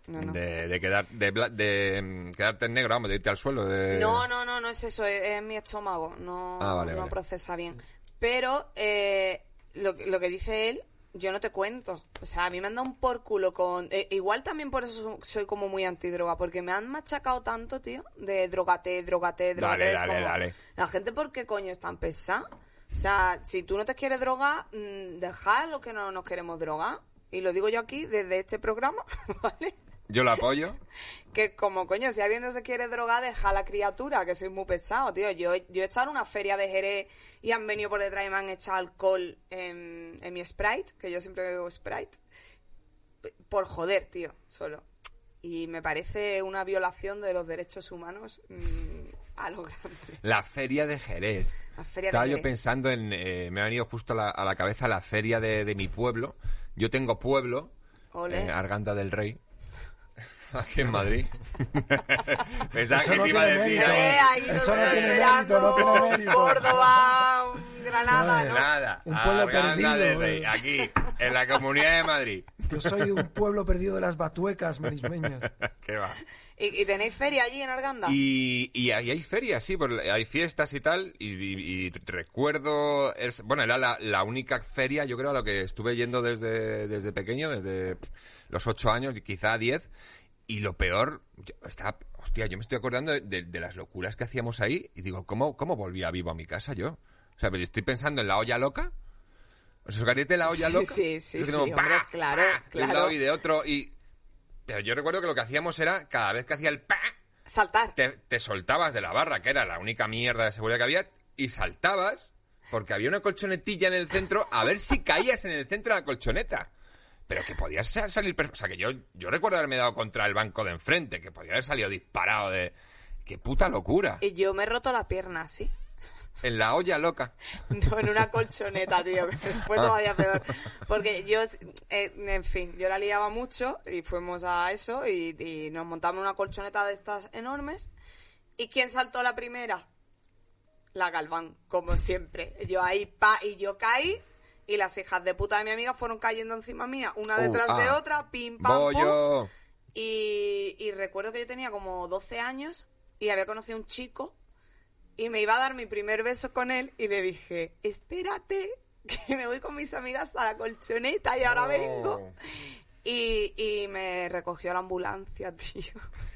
No, no. De, de quedar de, de, mm, quedarte en negro, vamos, de irte al suelo. De... No, no, no, no es eso, es, es mi estómago, no, Ah, vale, no vale. procesa bien. Pero eh, lo, que- lo que dice él, yo no te cuento. O sea, a mí me han dado un por culo con... eh, igual también por eso so- soy como muy antidroga, porque me han machacado tanto, tío, de drogate, drogate, drogate. Dale, dale, como, dale. La gente, ¿por qué coño es tan pesada? O sea, si tú no te quieres drogar, mm, dejad lo que no nos queremos drogar. Y lo digo yo aquí desde este programa, ¿vale? Yo lo apoyo. que como coño, si alguien no se quiere drogar, deja a la criatura, que soy muy pesado, tío. Yo, yo he estado en una feria de Jerez y han venido por detrás y me han echado alcohol en, en mi Sprite, que yo siempre bebo Sprite. Por joder, tío, solo. Y me parece una violación de los derechos humanos mm, a lo grande. La feria de Jerez. La feria de Estaba yo pensando en... eh, me ha venido justo a la, a la cabeza la feria de, de mi pueblo. Yo tengo pueblo, eh, Arganda del Rey, aquí en Madrid. Pensaba Eso que no te iba a decir. Eh, ahí Eso no tiene mérito, no tiene mérito. Córdoba, Granada. ¿no? Nada, Un pueblo Arganda perdido, del Rey, aquí, en la Comunidad de Madrid. Yo soy un pueblo perdido de las batuecas marismeñas. ¿Qué va? ¿Y, y tenéis feria allí en Arganda? Y, y ahí hay ferias, sí, hay fiestas y tal. Y, y- recuerdo, es, bueno, era la, la única feria, yo creo, a lo que estuve yendo desde, desde pequeño, desde los ocho años, quizá diez. Y lo peor, yo estaba, hostia, yo me estoy acordando de, de- de las locuras que hacíamos ahí. Y digo, ¿cómo, cómo volvía vivo a mi casa yo? O sea, pero estoy pensando en la olla loca. ¿Os acordáis de la olla Sí, loca? sí, sí, sí, como, hombre, ¡pa! claro, ¡pa! De un claro. lado y de otro. Y, pero yo recuerdo que lo que hacíamos era, cada vez que hacía el pa, Saltar. te, te soltabas de la barra, que era la única mierda de seguridad que había, y saltabas porque había una colchonetilla en el centro a ver si caías en el centro de la colchoneta. Pero que podías sa- salir... O sea, que yo, yo recuerdo haberme dado contra el banco de enfrente, que podía haber salido disparado de... ¡Qué puta locura! Y yo me he roto la pierna así. En la olla loca. No, en una colchoneta, tío, que fue todavía peor. Porque yo, eh, en fin, yo la liaba mucho y fuimos a eso y, y nos montamos una colchoneta de estas enormes. ¿Y quién saltó la primera? La Galván, como siempre. Yo ahí, pa, y yo caí y las hijas de puta de mi amiga fueron cayendo encima mía, una Uh, detrás de ah. otra, pim, pam, pum. Bollo. Y, y recuerdo que yo tenía como 12 años y había conocido a un chico y me iba a dar mi primer beso con él y le dije, espérate, que me voy con mis amigas a la colchoneta y ahora Oh. vengo. Y, y me recogió la ambulancia, tío.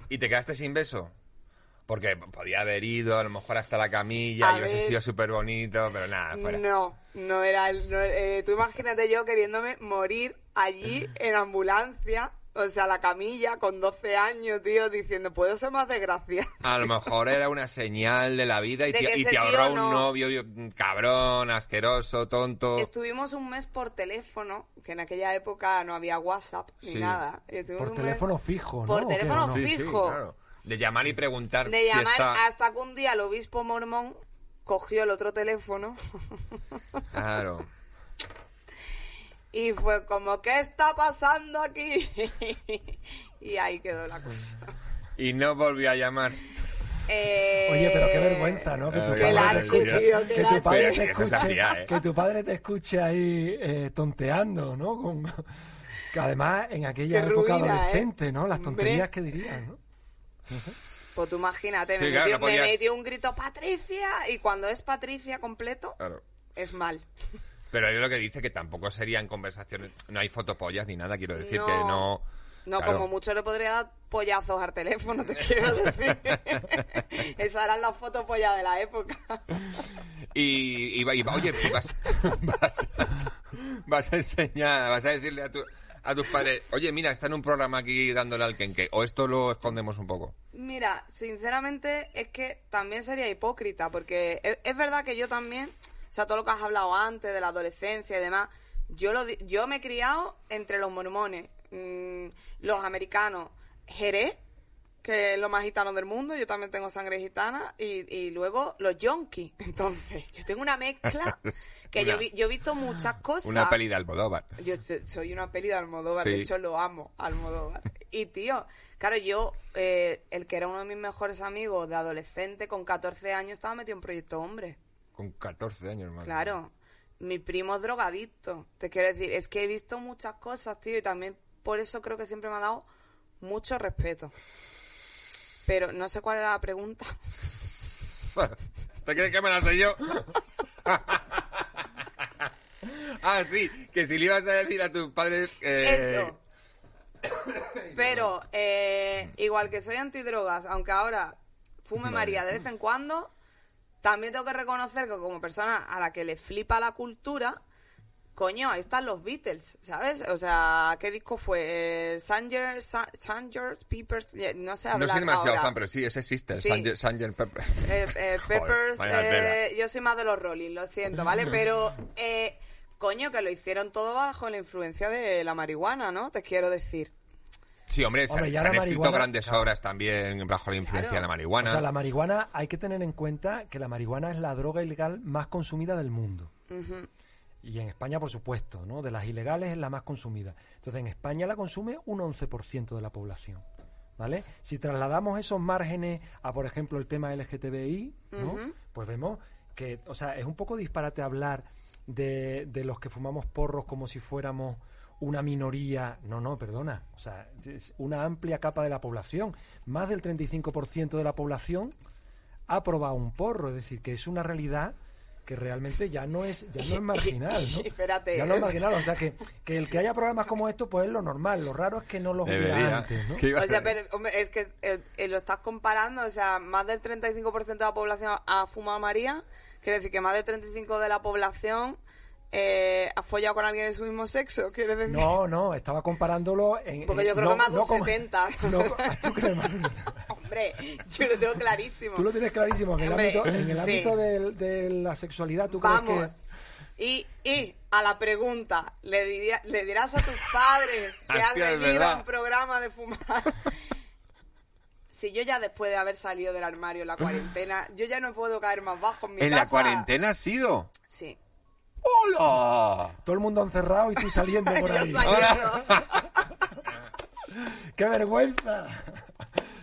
¿Y te quedaste sin beso? Porque podía haber ido, a lo mejor hasta la camilla, A y hubiese sido súper bonito, pero nada, fuera. No, no era no, eh, tú imagínate yo queriéndome morir allí en ambulancia, o sea, la camilla con 12 años, tío, diciendo, ¿puedo ser más desgraciada? A lo mejor era una señal de la vida y De te, que y te ahorró un no- novio yo- cabrón, asqueroso, tonto. Estuvimos un mes por teléfono, que en aquella época no había WhatsApp ni Sí. nada. Estuvimos Por un mes teléfono fijo, ¿no? Por teléfono fijo. claro. De llamar y preguntar De si llamar está... hasta que un día el obispo mormón cogió el otro teléfono Claro. Y fue como, ¿qué está pasando aquí? y ahí quedó la cosa. Y no volvió a llamar. Eh, Oye, pero qué vergüenza, ¿no? Que tu Qué padre te largo, escuche, tío, que tu padre te escuche, hacía, ¿eh? que tu padre te escuche ahí eh, tonteando, ¿no? Con, que además en aquella Qué época ruina, ¿eh? adolescente, ¿no? Las Hombre. tonterías que dirían, ¿no? Pues tú imagínate, Sí, me, claro, metió, no podía- me metió un grito Patricia y cuando es Patricia completo Claro. es mal. Pero es lo que dice que tampoco serían conversaciones... No hay fotopollas ni nada, quiero decir No. que no... No, Claro. como mucho le podría dar pollazos al teléfono, te quiero decir. Esas eran las fotos pollas de la época. Y, y, va- y va- oye, vas, vas, a- vas a enseñar, vas a decirle a, tu, a tus padres, oye, mira, está en un programa aquí dándole al quenque, o esto lo escondemos un poco. Mira, sinceramente es que también sería hipócrita, porque es, es verdad que yo también, sea, todo lo que has hablado antes de la adolescencia y demás, yo, lo, yo me he criado entre los mormones, mm, los americanos, Jerez, que es lo más gitano del mundo, yo también tengo sangre gitana, y, y luego los yonkis. Entonces, yo tengo una mezcla que yo, vi- yo he visto muchas cosas. Una peli de Almodóvar. Yo so- soy una peli de Almodóvar, Sí. de hecho lo amo, Almodóvar. Y tío, claro, yo, eh, el que era uno de mis mejores amigos de adolescente, con 14 años, estaba metido en Proyecto Hombre. Con 14 años, más. Claro, mi primo es drogadicto. Te quiero decir, es que he visto muchas cosas, tío, y también por eso creo que siempre me ha dado mucho respeto. Pero no sé cuál era la pregunta. ¿Te crees que me la sé yo? ah, sí, que si le ibas a decir a tus padres... eh, Eso. Pero, eh, igual que soy antidrogas, aunque ahora fume. María de vez en cuando, también tengo que reconocer que como persona a la que le flipa la cultura, coño, ahí están los Beatles, ¿sabes? O sea, ¿qué disco fue? Eh, Sanger, Sa- Sanger's Peppers, eh, no sé No hablar soy demasiado ahora. fan, pero sí, ese existe, Sí. Sanger, Sanger Pepper. Eh, eh, Joder, Peppers, vaya eh, yo soy más de los Rolling, lo siento, ¿vale? Pero, eh, coño, que lo hicieron todo bajo la influencia de la marihuana, ¿no? Te quiero decir. Sí, hombre, se, Hombre, se la han escrito grandes claro. obras también bajo la influencia Claro. de la marihuana. O sea, la marihuana, hay que tener en cuenta que la marihuana es la droga ilegal más consumida del mundo. Y en España, por supuesto, ¿no? De las ilegales es la más consumida. Entonces, en España la consume un 11% de la población. ¿Vale? Si trasladamos esos márgenes a, por ejemplo, el tema LGTBI, ¿no? Pues vemos que, o sea, es un poco disparate hablar de, de los que fumamos porros como si fuéramos una minoría. No, no, perdona. O sea, es una amplia capa de la población. Más del 35% de la población ha probado un porro. Es decir, que es una realidad que realmente ya no es, ya no es marginal, ¿no? Espérate, ya no es marginal. O sea, que, que el que haya programas como estos, pues es lo normal. Lo raro es que no los hubiera antes, ¿no? ¿Qué iba a O sea, pero hombre, es que eh, eh, lo estás comparando, o sea, más del 35% de la población ha fumado María, quiere decir que más del 35% de la población eh, ha follado con alguien de su mismo sexo, quiere decir. No, no, estaba comparándolo en... Porque yo creo no- que más de no un como- 70. No, ¿tú crees? Hombre, yo lo tengo clarísimo. Tú lo tienes clarísimo. En el Hombre, ámbito, en el sí. ámbito de, la sexualidad, ¿tú Vamos. crees que...? Y, y a la pregunta, ¿le, diría, ¿le dirás a tus padres que es venido a un programa de fumar? Si yo ya después de haber salido del armario en la cuarentena, yo ya no puedo caer más bajo en mi ¿En la cuarentena has sido? Sí. ¡Hola! Todo el mundo encerrado y tú saliendo por ahí. ¡Qué vergüenza!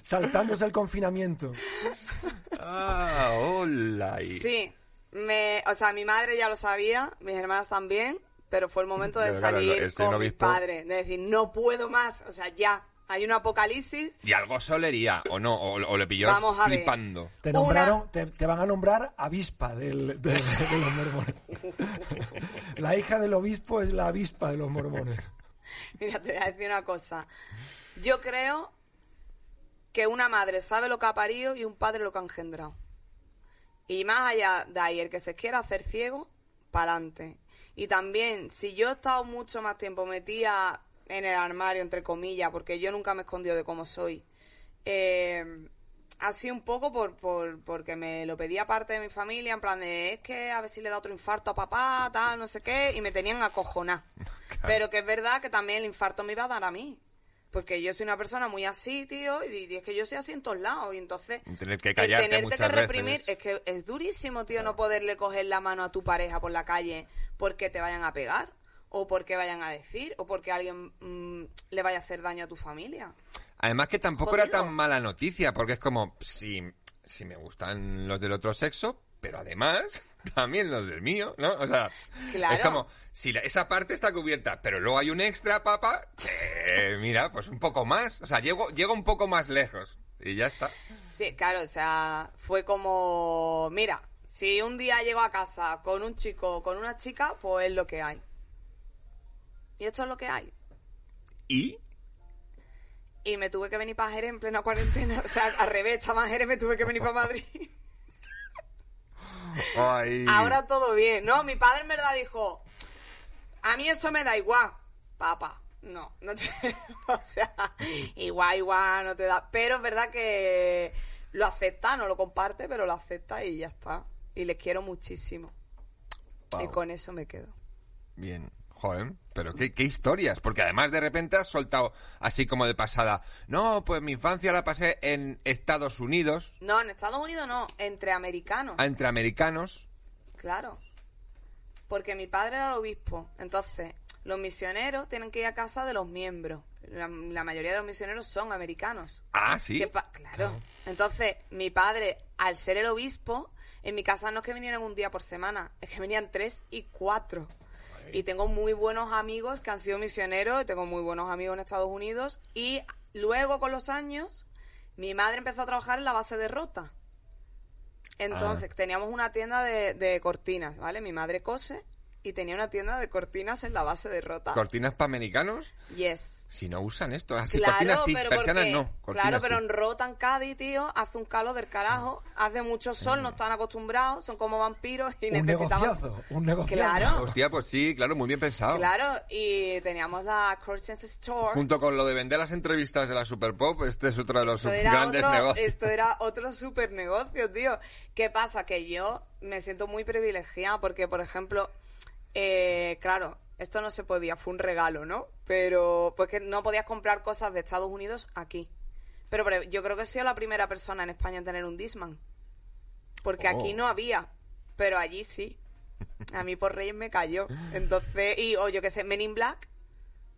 Saltándose el confinamiento. Ah, hola. Sí, me, o sea, mi madre ya lo sabía, mis hermanas también, pero fue el momento de salir con mi obispo- padre, de decir, no puedo más, o sea, ya, hay un apocalipsis, Y algo solería, o no, o, o le pilló Vamos a ver. flipando. Te Una- nombraron, te, te van a nombrar avispa del, de, de los mormones. La hija del obispo es la avispa de los mormones. Mira, te voy a decir una cosa. Yo creo que una madre sabe lo que ha parido y un padre lo que ha engendrado. Y más allá de ahí, el que se quiera hacer ciego, pa'lante. Y también, si yo he estado mucho más tiempo metida en el armario, entre comillas, porque yo nunca me he escondido de cómo soy, eh, así un poco por, por, porque me lo pedía parte de mi familia, en plan de, es que a ver si le da otro infarto a papá, tal, no sé qué, y me tenían acojonada. Pero que es verdad que también el infarto me iba a dar a mí. Porque yo soy una persona muy así, tío, y, y es que yo soy así en todos lados. Y entonces, Tener que el tenerte que reprimir, veces. es que es durísimo, tío, no poderle coger la mano a tu pareja por la calle porque te vayan a pegar, o porque vayan a decir, o porque alguien mm, le vaya a hacer daño a tu familia. Además que tampoco Jodido. era tan mala noticia, porque es como, si, si me gustan los del otro sexo, pero además también los del mío, ¿no? O sea, Claro. es como, si la- esa parte está cubierta, pero luego hay un extra, papá, que mira, pues un poco más. O sea, llego, llego un poco más lejos y ya está. Sí, claro, o sea, fue como, mira, si un día llego a casa con un chico o con una chica, pues es lo que hay. Y esto es lo que hay. ¿Y? Y me tuve que venir para Jerez en plena cuarentena. O sea, al revés, estaba en Jerez, me tuve que venir para Madrid. Ay. Ahora todo bien. No, mi padre en verdad dijo, a mí esto me da igual, papá. No, no te... O sea, igual, igual, no te da... Pero es verdad que lo acepta, no lo comparte, pero lo acepta y ya está. Y les quiero muchísimo. Y con eso me quedo. Bien, joder, pero qué, qué historias, porque además de repente has soltado así como de pasada, no, pues mi infancia la pasé en Estados Unidos, No, en Estados Unidos no, entre americanos. a- entre americanos, Claro. Porque mi padre era el obispo. Entonces, los misioneros tienen que ir a casa de los miembros. La, la mayoría de los misioneros son americanos. ah, sí, ¿Qué pa- claro. Entonces, mi padre, al ser el obispo, en mi casa no es que vinieran un día por semana, es que venían tres y cuatro. Y tengo muy buenos amigos que han sido misioneros, tengo muy buenos amigos en Estados Unidos. Y luego, con los años, mi madre empezó a trabajar en la base de Rota. Entonces, teníamos una tienda de, de cortinas, ¿vale? Mi madre cose y tenía una tienda de cortinas en la base de Rota. ¿Cortinas para americanos? yes. Si no usan esto. Así, Claro, cortinas sí, pero persianas porque- no. Cortinas claro, pero sí. en Rota, en Cádiz, tío, hace un calor del carajo, hace mucho sol, no están acostumbrados, son como vampiros y Un necesitamos... negociazo, un negociazo. Claro, Hostia, pues sí, claro, muy bien pensado. claro, y teníamos la Curtains Store. Junto con lo de vender las entrevistas de la Super Pop, este es otro de los grandes otro, negocios. esto era otro super negocio, tío. ¿Qué pasa? Que yo me siento muy privilegiada porque, por ejemplo, eh, claro, esto no se podía, fue un regalo, ¿no? Pero pues que no podías comprar cosas de Estados Unidos aquí. Pero, pero yo creo que he sido la primera persona en España en tener un Disman. Porque Oh. aquí no había, pero allí sí. A mí por Reyes me cayó. Entonces, y o yo qué sé, Men in Black,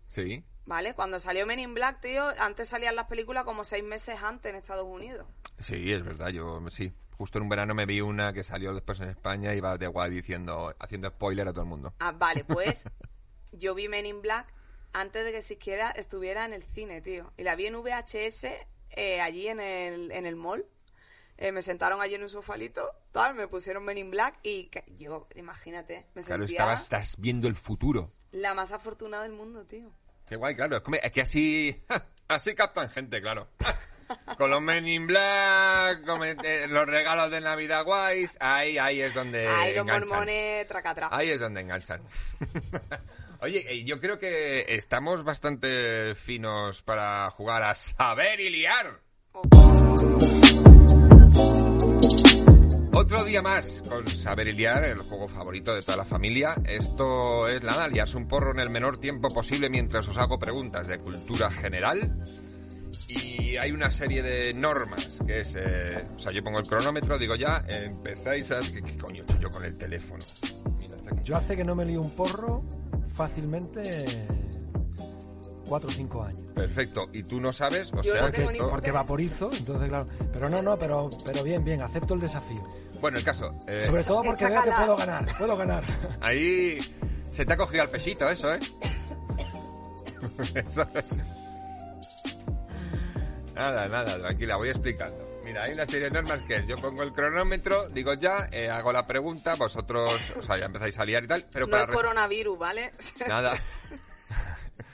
Sí. ¿vale? Cuando salió Men in Black, tío, antes salían las películas como seis meses antes en Estados Unidos. Sí, es verdad, yo sí. Justo en un verano me vi una que salió después en España y iba de guay diciendo, haciendo spoiler a todo el mundo. Ah, vale, pues yo vi Men in Black antes de que siquiera estuviera en el cine, tío. Y la vi en VHS eh, allí en el, en el mall. Eh, me sentaron allí en un sofalito, tal, me pusieron Men in Black y yo, imagínate, me Claro, sentía estabas, estás viendo el futuro. la más afortunada del mundo, tío. Qué guay, claro. Es que así, así captan gente, claro. Con los Men in Black, con eh, los regalos de Navidad guays, ahí, ahí es donde los enganchan. mormones, tracatra. Ahí es donde enganchan. Oye, eh, yo creo que estamos bastante finos para jugar a saber y liar. Otro día más con Saber y Liar, el juego favorito de toda la familia. Esto es nada, liarse un porro en el menor tiempo posible mientras os hago preguntas de cultura general. Hay una serie de normas, que es... eh, o sea, yo pongo el cronómetro, digo ya, empezáis a... ¿Qué, qué coño he hecho yo con el teléfono? Mira, está aquí. Yo hace que no me lío un porro fácilmente cuatro o cinco años. Perfecto. ¿Y tú no sabes? O Yo sea, no que esto... Porque vaporizo, entonces claro. Pero no, no, pero, pero bien, bien, acepto el desafío. Bueno, el caso... eh, Sobre todo porque veo que puedo ganar, puedo ganar. Ahí se te ha cogido al pesito eso, ¿eh? Eso es. Nada, nada, tranquila, voy explicando. Mira, hay una serie de normas que es, yo pongo el cronómetro, digo ya, eh, hago la pregunta, vosotros, o sea, ya empezáis a liar y tal, pero no para... el coronavirus, ¿vale? Nada.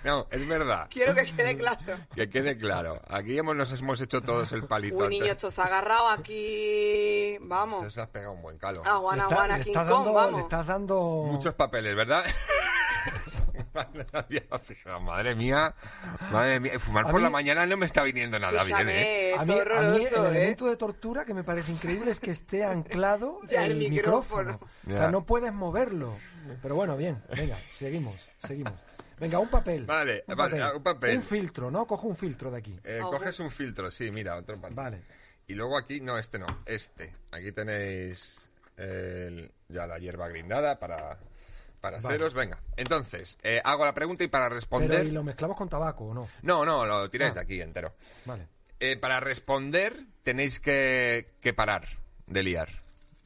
No, es verdad. Quiero que quede claro. Que quede claro. Aquí hemos, nos hemos hecho todos el palito. Uy, niño, esto se ha agarrado aquí. Vamos. Eso has pegado un buen calo. Ah, le King Kong, dando, le vamos. estás dando... Muchos papeles, ¿verdad? Madre mía, madre mía, fumar A por la mañana no me está viniendo nada bien, ¿eh? A mí, es a mí el ¿eh? elemento de tortura que me parece increíble es que esté anclado Ya, el el micrófono. micrófono. O sea, no puedes moverlo. Pero bueno, bien, venga, seguimos, seguimos. Venga, un papel. Vale, vale, un papel. Un filtro, ¿no? Cojo un filtro de aquí. Eh, coges un filtro, sí, mira, otro papel. Vale. Y luego aquí, no, este no, este. Aquí tenéis el- ya la hierba grindada para, para Vale. haceros. Venga, entonces, eh, hago la pregunta y para Pero responder... ¿y lo mezclamos con tabaco o no? No, no, lo tiráis Ah. de aquí entero. Vale. Eh, para responder tenéis que, que parar de liar.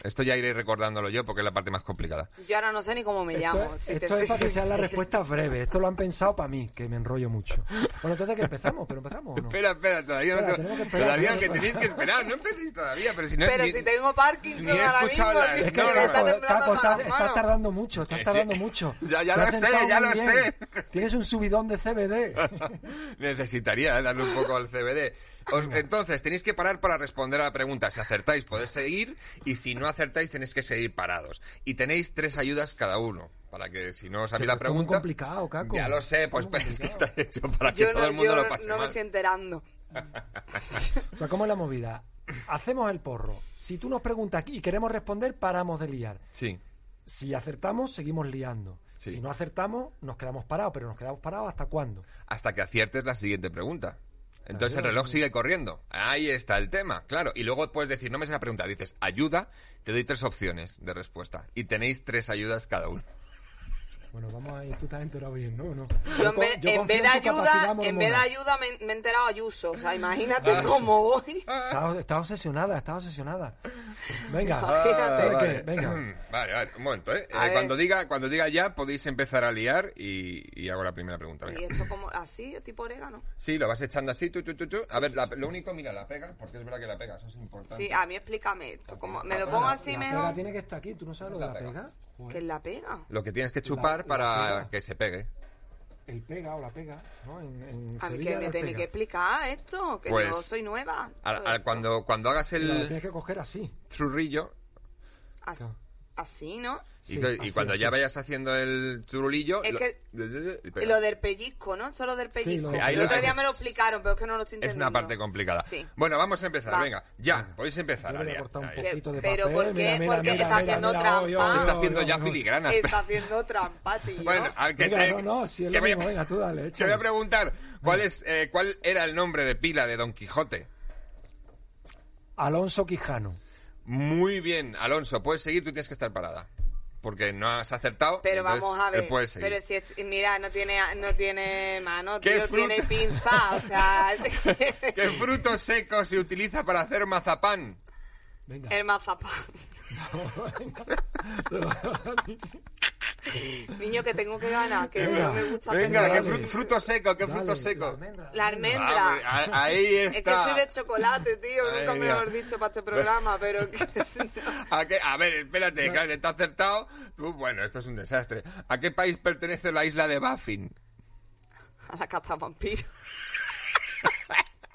Esto ya iré recordándolo yo porque es la parte más complicada. Yo ahora no sé ni cómo me Esto, llamo. es- si esto es para que sean las respuestas breves. Esto lo han pensado para mí, que me enrollo mucho. Bueno, entonces que empezamos, pero empezamos o no. Espera, espera, todavía Espera, no tenemos que esperar, Todavía que tenéis que esperar, no empecéis todavía, pero si no Pero ni- si tengo Parkinson ni he escuchado la- Es que No, no, está Caco, todas estás, tardando mucho, estás Sí. tardando mucho. Ya- ya lo sé, ya lo bien. sé. Tienes un subidón de CBD. Necesitaría darle un poco al CBD. Os- entonces, tenéis que parar para responder a la pregunta. Si acertáis, podéis seguir. Y si no acertáis, tenéis que seguir parados. Y tenéis tres ayudas cada uno. Para que si no os sabéis la es muy pregunta. complicado, Caco. Ya lo sé, pues Esto es que está hecho para que Yo todo no, el mundo yo lo pase no me mal. estoy enterando. O sea, ¿cómo es la movida? Hacemos el porro. Si tú nos preguntas y queremos responder, paramos de liar. Sí. Si acertamos, seguimos liando. Sí. Si no acertamos, nos quedamos parados. Pero nos quedamos parados hasta cuándo? Hasta que aciertes la siguiente pregunta. Entonces el reloj sigue corriendo. Ahí está el tema, claro. Y luego puedes decir, no me sé la pregunta, dices, ayuda, te doy tres opciones de respuesta. Y tenéis tres ayudas cada uno. Bueno, vamos a ir. Tú te has enterado bien, ¿no? ¿No? Yo en vez, yo en vez de ayuda, en vez de ayuda me, me he enterado Ayuso. O sea, imagínate Ah. cómo voy. Estás, estás obsesionada, estás obsesionada. Venga, Imagínate. vale. Venga. Vale, vale, un momento, ¿eh? Eh, cuando, diga, cuando diga ya, podéis empezar a liar y, y hago la primera pregunta. venga. Y esto como así, tipo orégano. Sí, lo vas echando así, tú, tú, tú, tú. A ver, la- lo único, mira, la pega, porque es verdad que la pega, eso es importante. Sí, a mí explícame esto. Como, ¿Me lo pongo así la mejor? pega tiene que estar aquí. ¿Tú no sabes lo de La la pega. pega? ¿Qué es la pega? Lo que tienes que chupar para pega. que se pegue. El pega o la pega, ¿no? En, en A mí Sevilla que me tenéis pega. que explicar esto, que Pues, yo soy nueva. Al- cuando, cuando hagas lo el tienes que coger así. zurrillo As-. Así, ¿no? Y, Sí, y así, cuando así. ya vayas haciendo el zurulillo... Es lo- que- y. Y lo del pellizco, ¿no? Solo del pellizco. lo del ahí el lo- otro día es- me lo explicaron, pero es que no lo estoy Es entendiendo. una parte complicada. Sí. Bueno, vamos a empezar, Va. venga. Ya, podéis empezar. Yo le voy a un poquito de Pero papel. ¿por qué? Mira, mira, Porque mira, está mira, haciendo mira, trampa. Se está haciendo ya oye. filigranas. Está haciendo trampa, tío. Bueno, al que te... no, no, si es que lo voy a- mismo, venga, tú dale, Te voy a preguntar, ¿cuál, es, eh, ¿cuál era el nombre de pila de Don Quijote? Alonso Quijano. Muy bien, Alonso, puedes seguir, tú tienes que estar parada. Porque no has acertado. Pero vamos a ver. Pero si es- mira, no tiene no tiene mano, ¿Qué tío, fruta? tiene pinza, o sea, ¿Qué fruto seco se utiliza para hacer mazapán? Venga. el mazapán. Niño, que tengo que ganar, que Venga, no me gusta Venga, ¿qué dale. fru- fruto seco? ¿Qué Dale, fruto seco? la almendra. La almendra. Ah, a- ahí Es que está. soy de chocolate, tío, Ay, nunca mira. mejor dicho para este programa, pero que ¿A, qué? a ver, espérate, claro, te ha acertado. Tú, bueno, esto es un desastre. ¿A qué país pertenece la isla de Baffin? a la caza vampiro.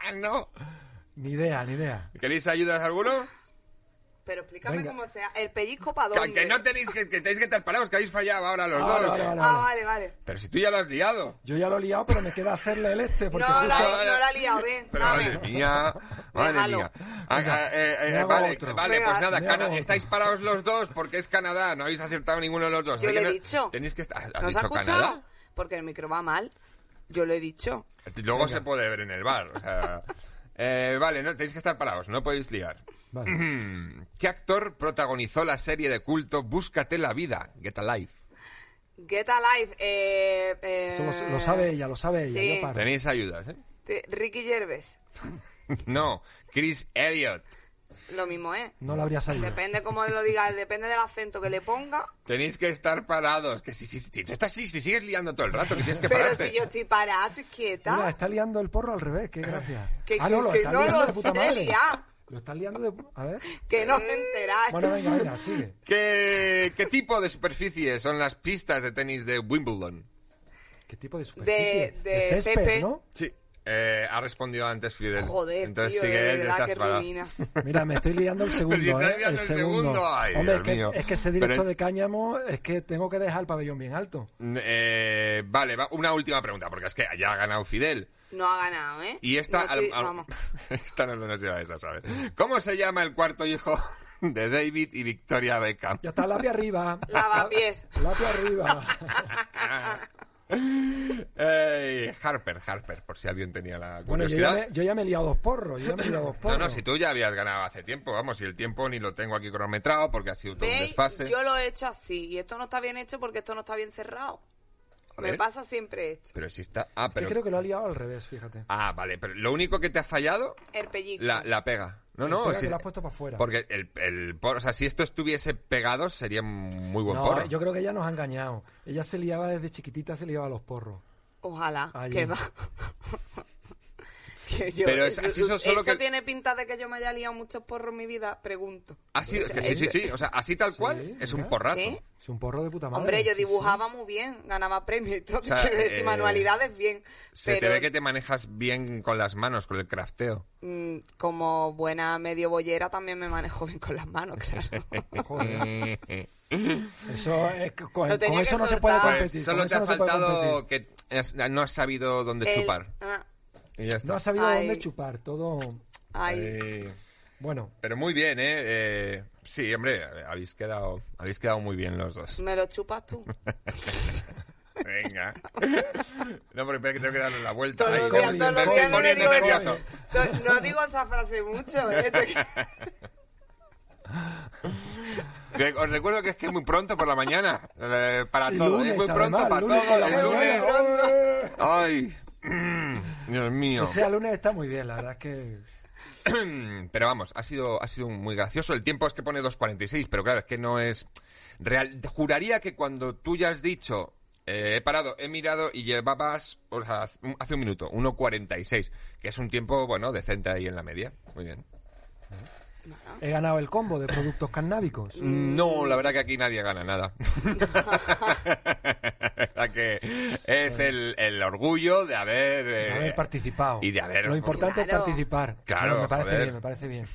Ah, no. Ni idea, ni idea. ¿Queréis ayudas alguno? Pero explícame Venga. cómo sea. ¿El pellizco para dónde? que no tenéis que, que tenéis que estar parados, que habéis fallado ahora los Ah, dos. vale, vale, vale, Ah, vale. vale. Pero si tú ya lo has liado. Yo ya lo he liado, pero me queda hacerle el este. Porque No, justo- la, justo- no la he liado, ven. Pero dame. madre mía, madre Déjalo. mía. Ah, ah, eh, eh, vale, otro. vale, Venga, pues nada, Cana- estáis parados los dos porque es Canadá, no habéis acertado ninguno de los dos. Yo que he no- dicho. Tenéis que estar. ¿Has ¿No se ha dicho escuchado? Canadá? Porque el micro va mal. Yo lo he dicho. Luego se puede ver en el bar. O sea, eh, vale, no, tenéis que estar parados, no podéis liar. Vale. ¿Qué actor protagonizó la serie de culto Búscate la vida, Get Alive? Get Alive. Eh, eh, Eso lo, lo sabe ella, lo sabe ella. Sí. yo paro. Tenéis ayudas, ¿eh? te- Ricky Gervais. No, Chris Elliott. Lo mismo es. No la habría salido. Depende cómo lo digas, depende del acento que le ponga. Tenéis que estar parados. Que si, si, si tú estás así, si sigues liando todo el rato, que tienes que Pero pararte. si yo estoy parada, estoy quieta. Mira, está liando el porro al revés, qué gracia. Que- ah, no, lo que está no liando lo de puta sé madre. liar. Lo está liando de... A ver. Que no os enteráis. Bueno, venga, venga, sigue. ¿Qué, ¿Qué tipo de superficie son las pistas de tenis de Wimbledon? ¿Qué tipo de superficie? De- de césped, Pepe. ¿no? Sí, eh, ha respondido antes Fidel. Joder, Entonces tío, sigue de él, verdad, estás. Mira, me estoy liando el segundo, Pero si estás ¿eh? liando el segundo, ay, Hombre, es que, es que ese directo Pero- de cáñamo es que tengo que dejar el pabellón bien alto. Eh, vale, va, una última pregunta, porque es que ya ha ganado Fidel. No ha ganado, ¿eh? Y esta, No estoy- al- al- vamos. esta no, no será esa, ¿sabes? ¿Cómo se llama el cuarto hijo de David y Victoria Beckham? Ya está, lápiz arriba. Lavapiés. Lápiz arriba. Ey, Harper, Harper, por si alguien tenía la Bueno, yo ya, curiosidad. me, yo ya me he liado dos porros. Yo ya me he liado dos No, porros. no, si tú ya habías ganado hace tiempo, vamos, y el tiempo ni lo tengo aquí cronometrado porque ha sido todo un desfase. Yo lo he hecho así. Y esto no está bien hecho porque esto no está bien cerrado. Me pasa siempre esto. Pero si está... Ah, Que pero... creo que lo ha liado al revés, fíjate. Ah, vale, pero lo único que te ha fallado, El pellizco. la, la pega. No, no, si- que lo has puesto para afuera. porque el, el porro, o sea, si esto estuviese pegado sería muy buen No, porro. yo creo que ella nos ha engañado. Ella se liaba desde chiquitita, se liaba a los porros. Ojalá. Allí. Que va. Que yo- Pero es- así eso solo que- tiene pinta de que yo me haya liado muchos porros en mi vida, pregunto. Sido, que sí, sí, sí, o sea, así tal cual, Sí, es un porrazo. ¿Sí? Es un porro de puta madre. Hombre, yo sí, dibujaba muy bien, ganaba premios y todo. O sea, eh, manualidades bien. Se te ve que te manejas bien con las manos, con el crafteo. mm, como buena medio bollera también me manejo bien con las manos, claro. Joder. Eso es, con, con eso no se puede. Pues competir. solo con te ha faltado que has- no has sabido dónde El- chupar. ah, Y ya está. No has sabido Ay. dónde chupar. Todo. ay. Eh, Bueno, pero muy bien, ¿eh? Eh, Sí, hombre, habéis quedado, habéis quedado muy bien los dos. ¿Me lo chupas tú? Venga. No, pero espera que tengo que darle la vuelta. Todos los días, me todos los días no le digo nervioso. eso. No digo esa frase mucho. ¿eh? Que Os recuerdo que es que es muy pronto por la mañana. eh, para el todo. lunes, es muy pronto además, para lunes todo. la El lunes. Ay. Dios mío. Que sea lunes está muy bien, la verdad es que. pero vamos, ha sido, ha sido muy gracioso. El tiempo es que pone 2.46, pero claro, es que no es real. Juraría que cuando tú ya has dicho, eh, he parado, he mirado y llevabas, o sea, hace un minuto, 1.46, que es un tiempo, bueno, decente ahí en la media. Muy bien. He ganado el combo de productos cannábicos. No, la verdad que aquí nadie gana nada. La que es el, el orgullo de haber... De eh, haber participado. y de haber- Lo importante es participar. Claro, No, me parece joder. bien, me parece bien.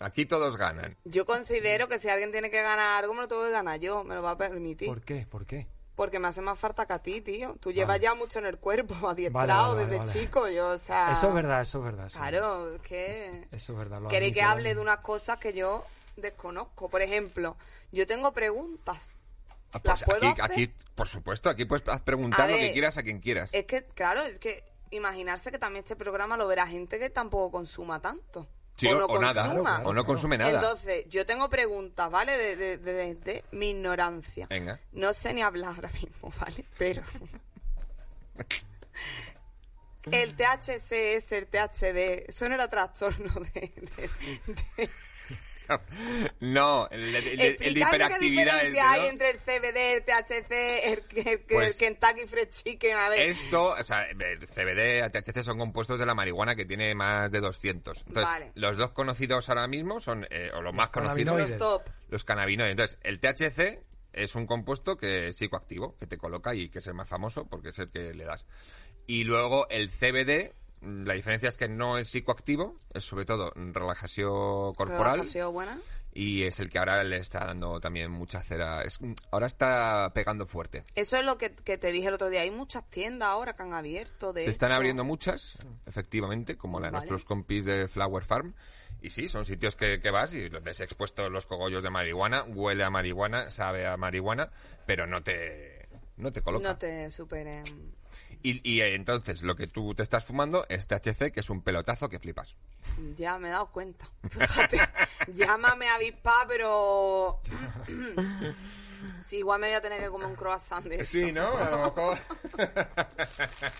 Aquí todos ganan. Yo considero que si alguien tiene que ganar algo, me lo tengo que ganar yo, me lo va a permitir. ¿Por qué? ¿Por qué? Porque me hace más falta que a ti, tío. Tú llevas ya mucho en el cuerpo, adiestrado Vale, vale, desde vale. chico, yo, o sea... Eso es verdad, eso es verdad. eso es verdad. Claro, es que... Eso es verdad. lo Queréis que hable de unas cosas que yo desconozco. Por ejemplo, yo tengo preguntas. Ah, ¿Las pues puedo aquí, hacer? aquí, por supuesto, aquí puedes preguntar lo que quieras a quien quieras. Es que, claro, es que imaginarse que también este programa lo verá gente que tampoco consuma tanto. Sí, o o- no o nada, o no consume nada. Entonces, yo tengo preguntas, ¿vale? De, de, de- de mi ignorancia. Venga. No sé ni hablar ahora mismo, ¿vale? Pero... El THC, el THD, eso no era trastorno de... No, el, el- el- el de hiperactividad. ¿Qué el diferencia hay entre el CBD, el THC, el, el- el Pues- Kentucky Fried Chicken? A ver, Esto, o sea, el CBD, THC son compuestos de la marihuana que tiene más de 200. Entonces, Vale. los dos conocidos ahora mismo son, eh, o los más conocidos, los top. los cannabinoides. Entonces, el THC es un compuesto que es psicoactivo, que te coloca y que es el más famoso porque es el que le das. Y luego el CBD, la diferencia es que no es psicoactivo, es sobre todo relajación corporal. Relajación buena. Y es el que ahora le está dando también mucha cera. Es, ahora está pegando fuerte. Eso es lo que, que te dije el otro día. Hay muchas tiendas ahora que han abierto de Se están abriendo muchas, efectivamente, como la de Vale. nuestros compis de Flower Farm. Y sí, son sitios que, que vas y los ves expuestos los cogollos de marihuana, huele a marihuana, sabe a marihuana, pero no te, no te coloca. No te superen. Y, y, eh, entonces lo que tú te estás fumando es THC, que es un pelotazo que flipas. Ya me he dado cuenta. Fíjate, llámame avispa, pero... sí, igual me voy a tener que comer un croissant de eso. ¿no? A lo mejor.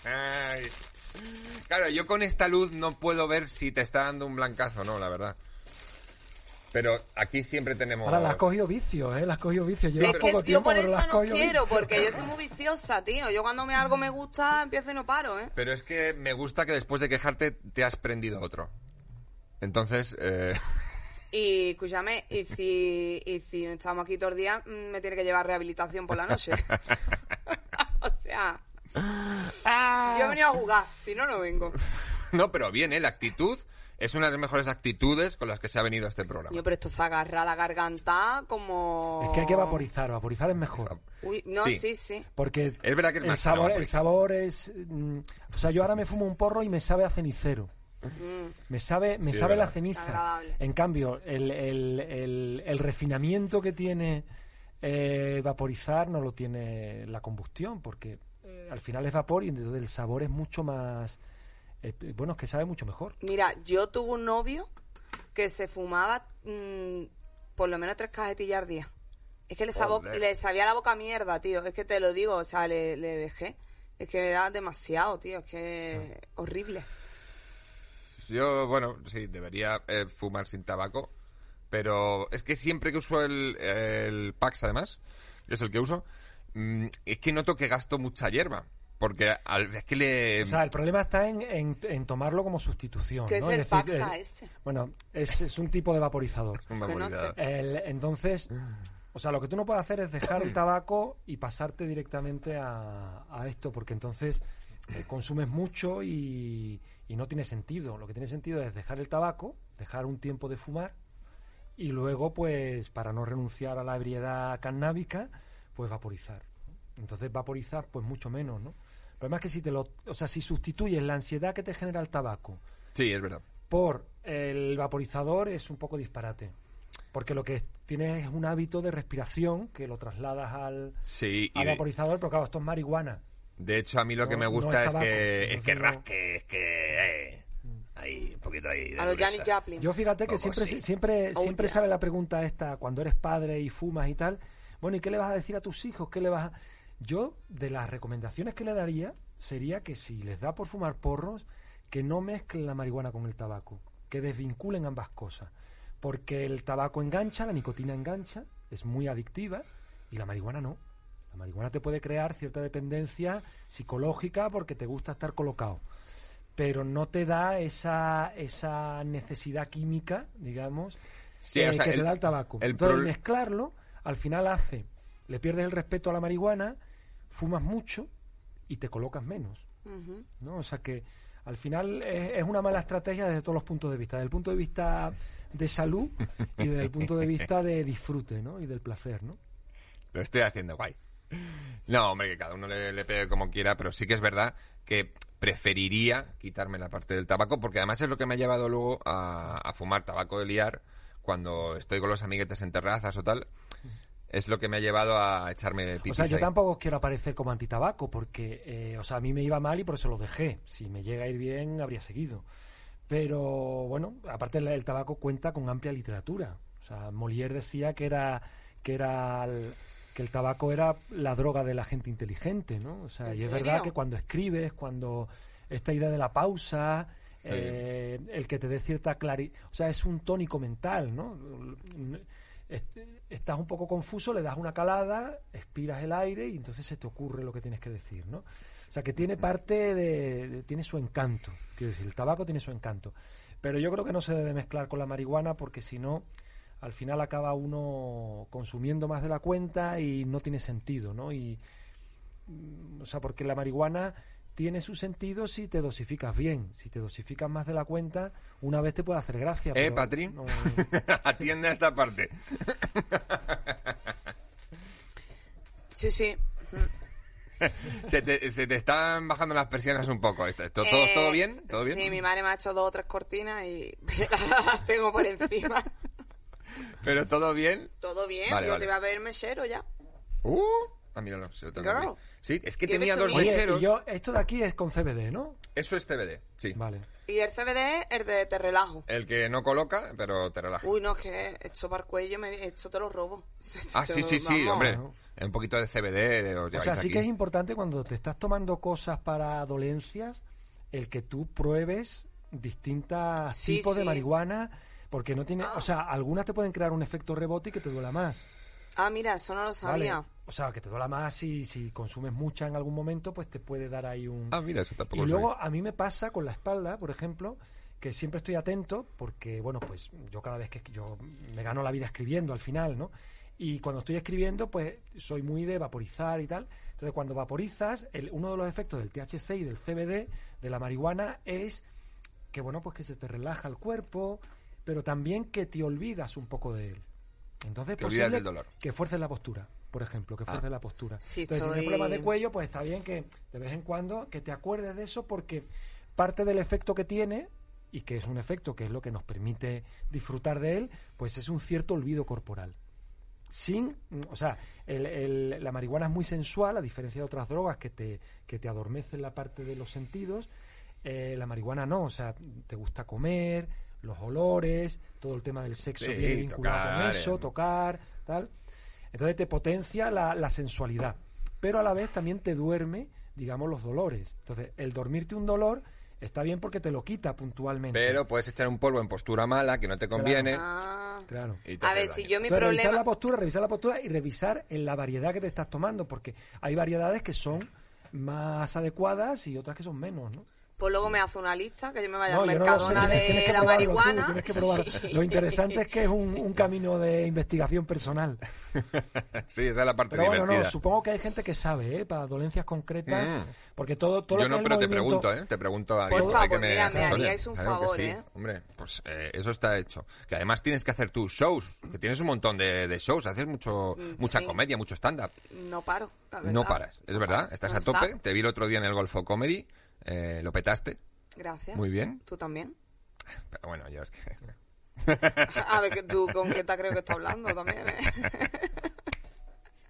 Claro, yo con esta luz no puedo ver si te está dando un blancazo, no, la verdad. Pero aquí siempre tenemos. Ahora, las has cogido vicios, ¿eh? Las has cogido vicios. Sí, Llevas poco que yo tiempo, por pero eso las no quiero, vicios. porque yo soy muy viciosa, tío. Yo cuando me algo me gusta, empiezo y no paro, ¿eh? Pero es que me gusta que después de quejarte te has prendido otro. Entonces, eh, Y escúchame, y si, y si estamos aquí todo el día, mm, me tiene que llevar rehabilitación por la noche. o sea, yo he venido a jugar, si no, no vengo. no, pero bien, ¿eh? La actitud es una de las mejores actitudes con las que se ha venido a este programa. Yo, pero esto se agarra a la garganta como... Es que hay que vaporizar, vaporizar es mejor. Uy, no, Sí. sí, sí. Porque Es verdad que es el más sabor, el sabor es... mm, o sea, yo ahora me fumo un porro y me sabe a cenicero. Me sabe, me Sí, es sabe la ceniza. Agradable. En cambio, el, el- el- el refinamiento que tiene eh, vaporizar no lo tiene la combustión, porque eh, al final es vapor y entonces el sabor es mucho más... eh, bueno, es que sabe mucho mejor. Mira, yo tuve un novio que se fumaba mm, por lo menos tres cajetillas al día. Es que le, sabo- Joder. le sabía la boca a mierda, tío. Es que te lo digo, o sea, le, le dejé. Es que era demasiado, tío. Es que Ah. horrible. Yo, bueno, sí, debería eh, fumar sin tabaco, pero es que siempre que uso el, el Pax, además, que es el que uso, mm, es que noto que gasto mucha hierba, porque al, es que le... O sea, el problema está en, en- en tomarlo como sustitución. ¿Qué ¿no? es el decir, eh, ese? Bueno, es, es un tipo de vaporizador. un vaporizador. El- entonces, o sea, lo que tú no puedes hacer es dejar el tabaco y pasarte directamente a, a esto, porque entonces eh, consumes mucho y, y no tiene sentido. Lo que tiene sentido es dejar el tabaco, dejar un tiempo de fumar y luego, pues, para no renunciar a la ebriedad cannábica, pues vaporizar. Entonces vaporizar, pues mucho menos, ¿no? Problema es que si te lo, o sea, si sustituyes la ansiedad que te genera el tabaco Sí, es verdad. por el vaporizador es un poco disparate. Porque lo que tienes es un hábito de respiración que lo trasladas al, Sí, al vaporizador, pero claro, esto es marihuana. de hecho a mí lo que me no gusta es es, tabaco, que, es que rasque, es que... eh, ahí, un poquito ahí de A los dureza. Janis Joplin. Yo fíjate que siempre, siempre, Oh, siempre yeah. sale la pregunta esta, cuando eres padre y fumas y tal, bueno, ¿y qué le vas a decir a tus hijos? ¿Qué le vas a...? Yo, de las recomendaciones que le daría, sería que si les da por fumar porros, que no mezclen la marihuana con el tabaco. que desvinculen ambas cosas. Porque el tabaco engancha, la nicotina engancha, es muy adictiva, y la marihuana no. La marihuana te puede crear cierta dependencia psicológica porque te gusta estar colocado, pero no te da esa, esa necesidad química, digamos, Sí, eh, o sea, que el- te da el tabaco. el Entonces, mezclarlo, al final hace, le pierdes el respeto a la marihuana, fumas mucho y te colocas menos. ¿no? O sea que al final es, es una mala estrategia desde todos los puntos de vista, desde el punto de vista de salud y desde el punto de vista de disfrute, ¿no? Y del placer, ¿no? Lo estoy haciendo guay. No, hombre, que cada uno le, le pegue como quiera, pero sí que es verdad que preferiría quitarme la parte del tabaco, porque además es lo que me ha llevado luego a, a fumar tabaco de liar cuando estoy con los amiguetes en terrazas o tal. Es lo que me ha llevado a echarme O pipis sea, yo ahí. tampoco quiero aparecer como antitabaco porque, eh, o sea, a mí me iba mal y por eso lo dejé. Si me llega a ir bien, habría seguido. Pero bueno, aparte el, el tabaco cuenta con amplia literatura. O sea, Molière decía que era que era el, que el tabaco era la droga de la gente inteligente, ¿no? O sea, ¿En y es verdad que cuando escribes, cuando esta idea de la pausa, eh, el que te dé cierta claridad, o sea, es un tónico mental, ¿no? Est- Estás un poco confuso, le das una calada, expiras el aire y entonces se te ocurre lo que tienes que decir, ¿no? O sea, que tiene parte de, de- tiene su encanto, quiero decir, el tabaco tiene su encanto. Pero yo creo que no se debe mezclar con la marihuana porque si no, al final acaba uno consumiendo más de la cuenta y no tiene sentido, ¿no? Y, mm, o sea, porque la marihuana tiene su sentido si te dosificas bien. Si te dosificas más de la cuenta, una vez te puede hacer gracia. ¿Eh, pero no- Atiende a esta parte. Sí, sí. Se te, se te están bajando las persianas un poco. ¿Esto- ¿Todo, todo, Eh, todo bien? ¿Todo bien? Sí, mi madre me ha hecho dos o tres cortinas y las tengo por encima. ¿Pero todo bien? Todo bien, Vale, yo vale. te voy a ver mechero ya. Uh, ah, míralo. se lo tengo. Sí, es que tenía dos. Oye, mecheros. y yo, esto de aquí es con CBD, ¿no? Eso es CBD, sí. Vale. Y el CBD es el de te relajo. El que no coloca, pero te relaja. Uy, no, es que esto para el cuello, me, esto te lo robo. ah, Esto, sí, sí, sí, vamos. hombre. Un poquito de CBD os O lleváis sea, sí aquí. que es importante cuando te estás tomando cosas para dolencias, el que tú pruebes distintas Sí, tipos de sí. marihuana, porque no tiene, o sea, algunas te pueden crear un efecto rebote y que te duela más. Ah, mira, eso no lo ¿vale? O sea, que te duela más y si consumes mucha en algún momento, pues te puede dar ahí un... Ah, mira, eso tampoco Y luego sabía. a mí me pasa con la espalda, por ejemplo, que siempre estoy atento porque, bueno, pues yo cada vez que yo me gano la vida escribiendo al final, ¿no? Y cuando estoy escribiendo, pues soy muy de vaporizar y tal. Entonces, cuando vaporizas, el, uno de los efectos del THC y del CBD, de la marihuana, es que, bueno, pues que se te relaja el cuerpo, pero también que te olvidas un poco de él. Entonces, Te olvidas posible del dolor. que fuerces la postura, por ejemplo, que Ah. fuerces la postura. Sí, Entonces, si tienes problemas de cuello, pues está bien que de vez en cuando que te acuerdes de eso porque parte del efecto que tiene y que es un efecto que es lo que nos permite disfrutar de él, pues es un cierto olvido corporal. Sin, o sea, el- el- la marihuana es muy sensual, a diferencia de otras drogas que te, que te adormecen la parte de los sentidos. eh, la marihuana no, o sea, te gusta comer, los olores, todo el tema del sexo Sí, viene vinculado tocar, con eso, eh. tocar, tal. Entonces te potencia la, la sensualidad, pero a la vez también te duerme, digamos, los dolores. Entonces, el dormirte un dolor está bien porque te lo quita puntualmente. Pero puedes echar un polvo en postura mala que no te conviene. Ah. Claro. y te A ver, daño. si yo mi Entonces, revisar la problema... postura, revisar la postura y revisar en la variedad que te estás tomando, porque hay variedades que son más adecuadas y otras que son menos, ¿no? Pues luego me hace una lista, que yo me vaya No, al yo no sé, Mercadona tienes- tienes de que la probarlo tú, marihuana. tienes que probarlo. Lo interesante es que es un, un camino de investigación personal. Sí, esa es la parte Pero bueno, divertida. no, supongo que hay gente que sabe, ¿eh? Para dolencias concretas, Mm. porque todo, todo Yo lo que no, es el pero te pregunto, ¿eh? Te pregunto a Por alguien favor, que me mira, me haríais un Claro que favor, sí. ¿eh? Hombre, pues eh, eso está hecho. Que además tienes que hacer tus shows, que tienes un montón de, de shows, haces mucho, mucha sí. comedia, mucho stand-up. No paro, la verdad. No paras, es verdad, estás No a tope. está. Te vi el otro día en el Golfo Comedy, eh, lo petaste, Gracias. Muy bien. ¿Tú también? pero bueno, yo es que... A ver, tú con quién te creo que está hablando también, ¿eh?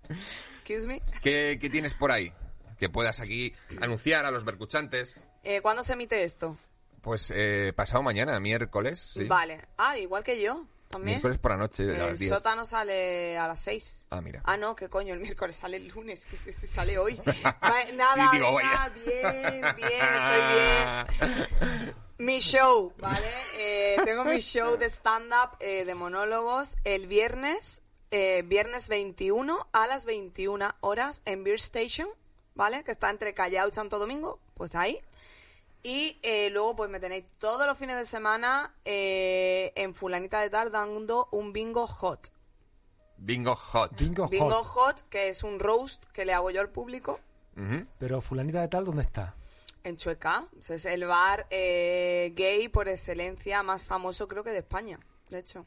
Excuse me. ¿Qué, qué tienes por ahí? Que puedas aquí anunciar a los bercuchantes. Eh, ¿Cuándo se emite esto? Pues eh, pasado mañana, miércoles, sí. Vale. Ah, igual que yo, también. Miércoles por la noche, a el las 10. sótano sale a las 6. Ah, mira. Ah, no, qué coño, el miércoles sale el lunes, que este sale hoy. Nada, Sí, digo, venga, bien, bien, estoy bien. Mi show, ¿vale? Eh, tengo mi show de stand-up eh, de monólogos el viernes, eh, viernes 21 a las 21 horas en Beer Station, ¿vale? Que está entre Callao y Santo Domingo, pues ahí. Y eh, luego pues me tenéis todos los fines de semana eh, en Fulanita de Tal dando un bingo hot. Bingo hot. Bingo, Bingo hot. hot, que es un roast que le hago yo al público Ujú. Pero fulanita de tal, ¿dónde está? en Chueca. Ese Es el bar eh, gay por excelencia más famoso creo que de España, de hecho.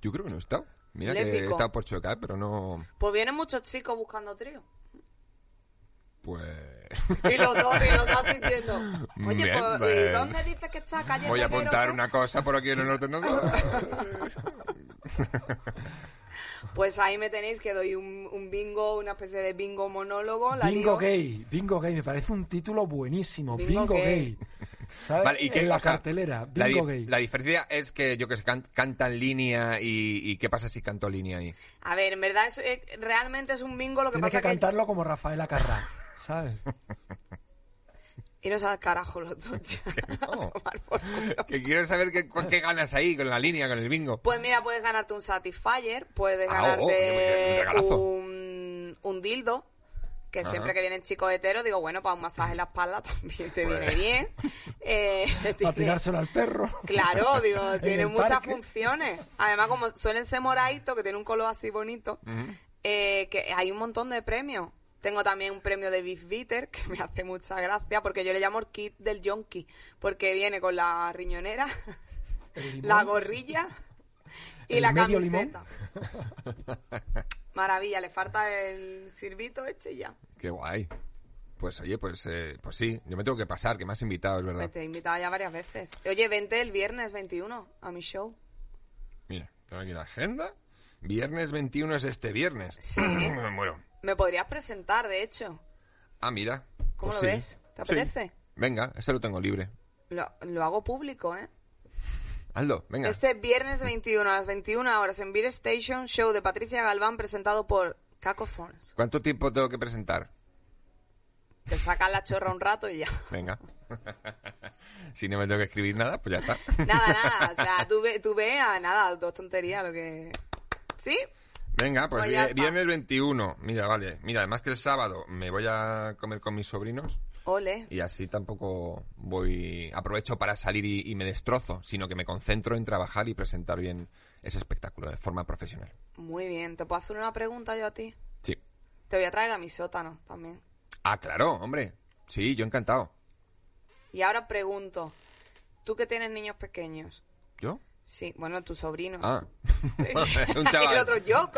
Yo creo que no he estado. Mira que he Lépico. estado por Chueca, pero no... Pues vienen muchos chicos buscando trío. Pues... Y los dos, y los dos sintiendo. Oye, Bien, pues, ¿y pues, dónde dices que está? ¿Calle Voy a Reguero, apuntar qué? una cosa por aquí en el ordenador. Pues ahí me tenéis que doy un, un bingo, una especie de bingo monólogo. La Bingo lío. gay, bingo gay, me parece un título buenísimo. Bingo Bingo, gay. gay. ¿Sabes? Vale, ¿y qué, en la sea, cartelera, la, bingo di- gay. la diferencia es que yo que sé, can- canta en línea y, y ¿qué pasa si canto en línea ahí? A ver, en verdad es, eh, realmente es un bingo, lo que Tienes pasa que cantarlo como Rafael Acarrá, ¿sabes? Y no al carajo los dos ya. No? tomar por culo. Que quiero saber qué, ganas ahí con la línea, con el bingo. Pues mira, puedes ganarte un Satisfyer, puedes Ah, oh, ganarte regalazo. un, un dildo, que Ajá. siempre que vienen chicos heteros, digo, bueno, para un masaje en la espalda también te Pues. viene bien. Eh, Para tiene- tirárselo al perro. Claro, digo, En tiene el muchas parque. funciones. Además, como suelen ser moraditos, que tiene un color así bonito, eh, que hay un montón de premios. Tengo también un premio de Beef Bitter, que me hace mucha gracia, porque yo le llamo el kit del yonki, porque viene con la riñonera, la gorrilla y la medio camiseta. Maravilla, le falta el sirvito este y ya. Qué guay. Pues oye, pues, eh, pues sí, yo me tengo que pasar, que me has invitado, es verdad. Me te he invitado ya varias veces. Oye, vente el viernes 21 a mi show. Mira, tengo aquí la agenda. Viernes 21 es este viernes. Sí. muero. Me podrías presentar, de hecho. Ah, mira. ¿Cómo Pues lo sí. ves? ¿Te Sí. apetece? Venga, ese lo tengo libre. Lo, lo hago público, ¿eh? Aldo, venga. Este viernes 21 a las 21 horas en Beer Station, show de Patricia Galván presentado por Caco Forns. ¿Cuánto tiempo tengo que presentar? Te sacan la chorra un rato y ya. Venga. si no me tengo que escribir nada, pues ya está. Nada, nada. O sea, tú, ve, tú veas, nada, dos tonterías, lo que... ¿Sí? Venga, pues, Pues está. viernes 21. Mira, vale. Mira, además que el sábado me voy a comer con mis sobrinos Ole. y así tampoco voy aprovecho para salir y, y me destrozo, sino que me concentro en trabajar y presentar bien ese espectáculo de forma profesional. Muy bien. ¿Te puedo hacer una pregunta yo a ti? Sí. Te voy a traer a mi sótano también. Ah, claro, hombre. Sí, yo encantado. Y ahora pregunto, tú que tienes niños pequeños, ¿Yo? Sí, bueno, tu sobrino. Ah. un Y chaval. el otro yo,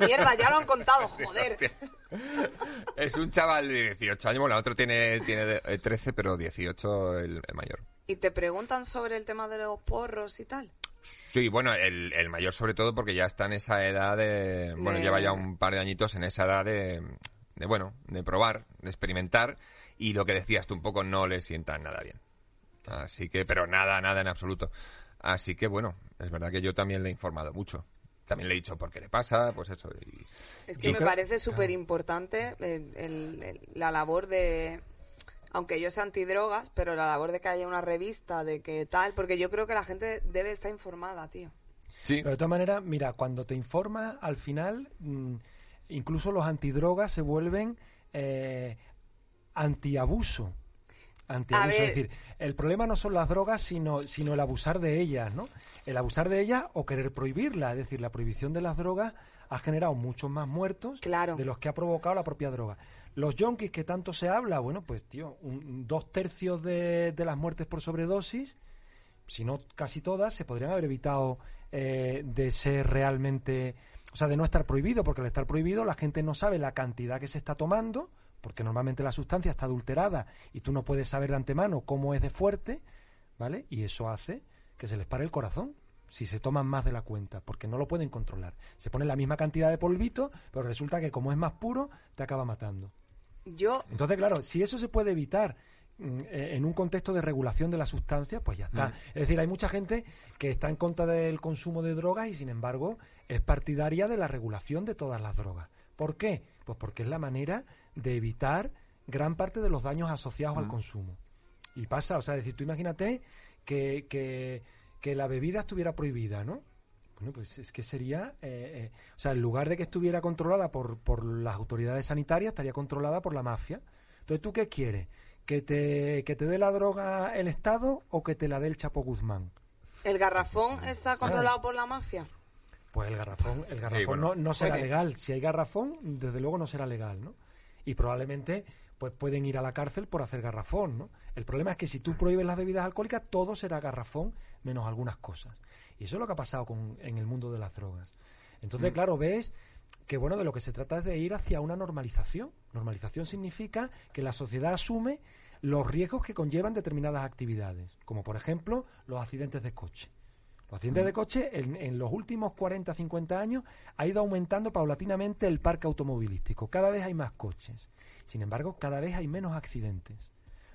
mierda, ya lo han contado, joder. Es un chaval de 18 años. Bueno, el otro tiene, tiene de- eh, 13, pero 18 el, el mayor. Y te preguntan sobre el tema de los porros y tal. Sí, bueno, el, el mayor sobre todo porque ya está en esa edad de... Bueno, De- lleva ya un par de añitos en esa edad de, de, bueno, de probar, de experimentar. Y lo que decías tú un poco no le sienta nada bien. Así que, pero nada, nada en absoluto. Así que, bueno, es verdad que yo también le he informado mucho. También le he dicho por qué le pasa, pues eso. Y, Es que Yo me creo- parece súper importante la labor de, aunque yo sea antidrogas, pero la labor de que haya una revista, de que tal, porque yo creo que la gente debe estar informada, tío. sí, Pero de todas maneras, mira, cuando te informas, al final, mm, incluso los antidrogas se vuelven eh, antiabuso. Antiabuso. Es decir, el problema no son las drogas, sino, sino el abusar de ellas, ¿no? El abusar de ellas o querer prohibirlas. Es decir, la prohibición de las drogas ha generado muchos más muertos Claro. de los que ha provocado la propia droga. Los yonkis que tanto se habla, bueno, pues tío, un- dos tercios de, de las muertes por sobredosis si no casi todas, se podrían haber evitado eh, de ser realmente, o sea, de no estar prohibido, porque al estar prohibido la gente no sabe la cantidad que se está tomando, porque normalmente la sustancia está adulterada y tú no puedes saber de antemano cómo es de fuerte, ¿vale? Y eso hace que se les pare el corazón si se toman más de la cuenta, porque no lo pueden controlar. Se pone la misma cantidad de polvito, pero resulta que como es más puro, te acaba matando. Yo, Entonces, claro, si eso se puede evitar mm, eh, en un contexto de regulación de la sustancia, pues ya está. Es decir, hay mucha gente que está en contra del consumo de drogas y, sin embargo, es partidaria de la regulación de todas las drogas. ¿Por qué? Pues porque es la manera de evitar gran parte de los daños asociados al consumo. Y pasa, o sea, es decir, tú imagínate que, que, que la bebida estuviera prohibida, ¿no? Bueno, pues es que sería, eh, eh, o sea, en lugar de que estuviera controlada por, por las autoridades sanitarias, estaría controlada por la mafia. Entonces, ¿tú qué quieres? ¿Que te, que te dé la droga el Estado o que te la dé el Chapo Guzmán? ¿El garrafón está controlado por la mafia? Pues el garrafón, el garrafón bueno. no, no será legal. Si hay garrafón, desde luego no será legal, ¿no? Y probablemente pues pueden ir a la cárcel por hacer garrafón, ¿no? El problema es que si tú prohíbes las bebidas alcohólicas, todo será garrafón, menos algunas cosas. Y eso es lo que ha pasado con, en el mundo de las drogas. Entonces, claro, ves que bueno, de lo que se trata es de ir hacia una normalización. Normalización significa que la sociedad asume los riesgos que conllevan determinadas actividades, como por ejemplo los accidentes de coche. Los accidentes de coche en, en los últimos 40, 50 años ha ido aumentando paulatinamente el parque automovilístico. Cada vez hay más coches. Sin embargo, cada vez hay menos accidentes.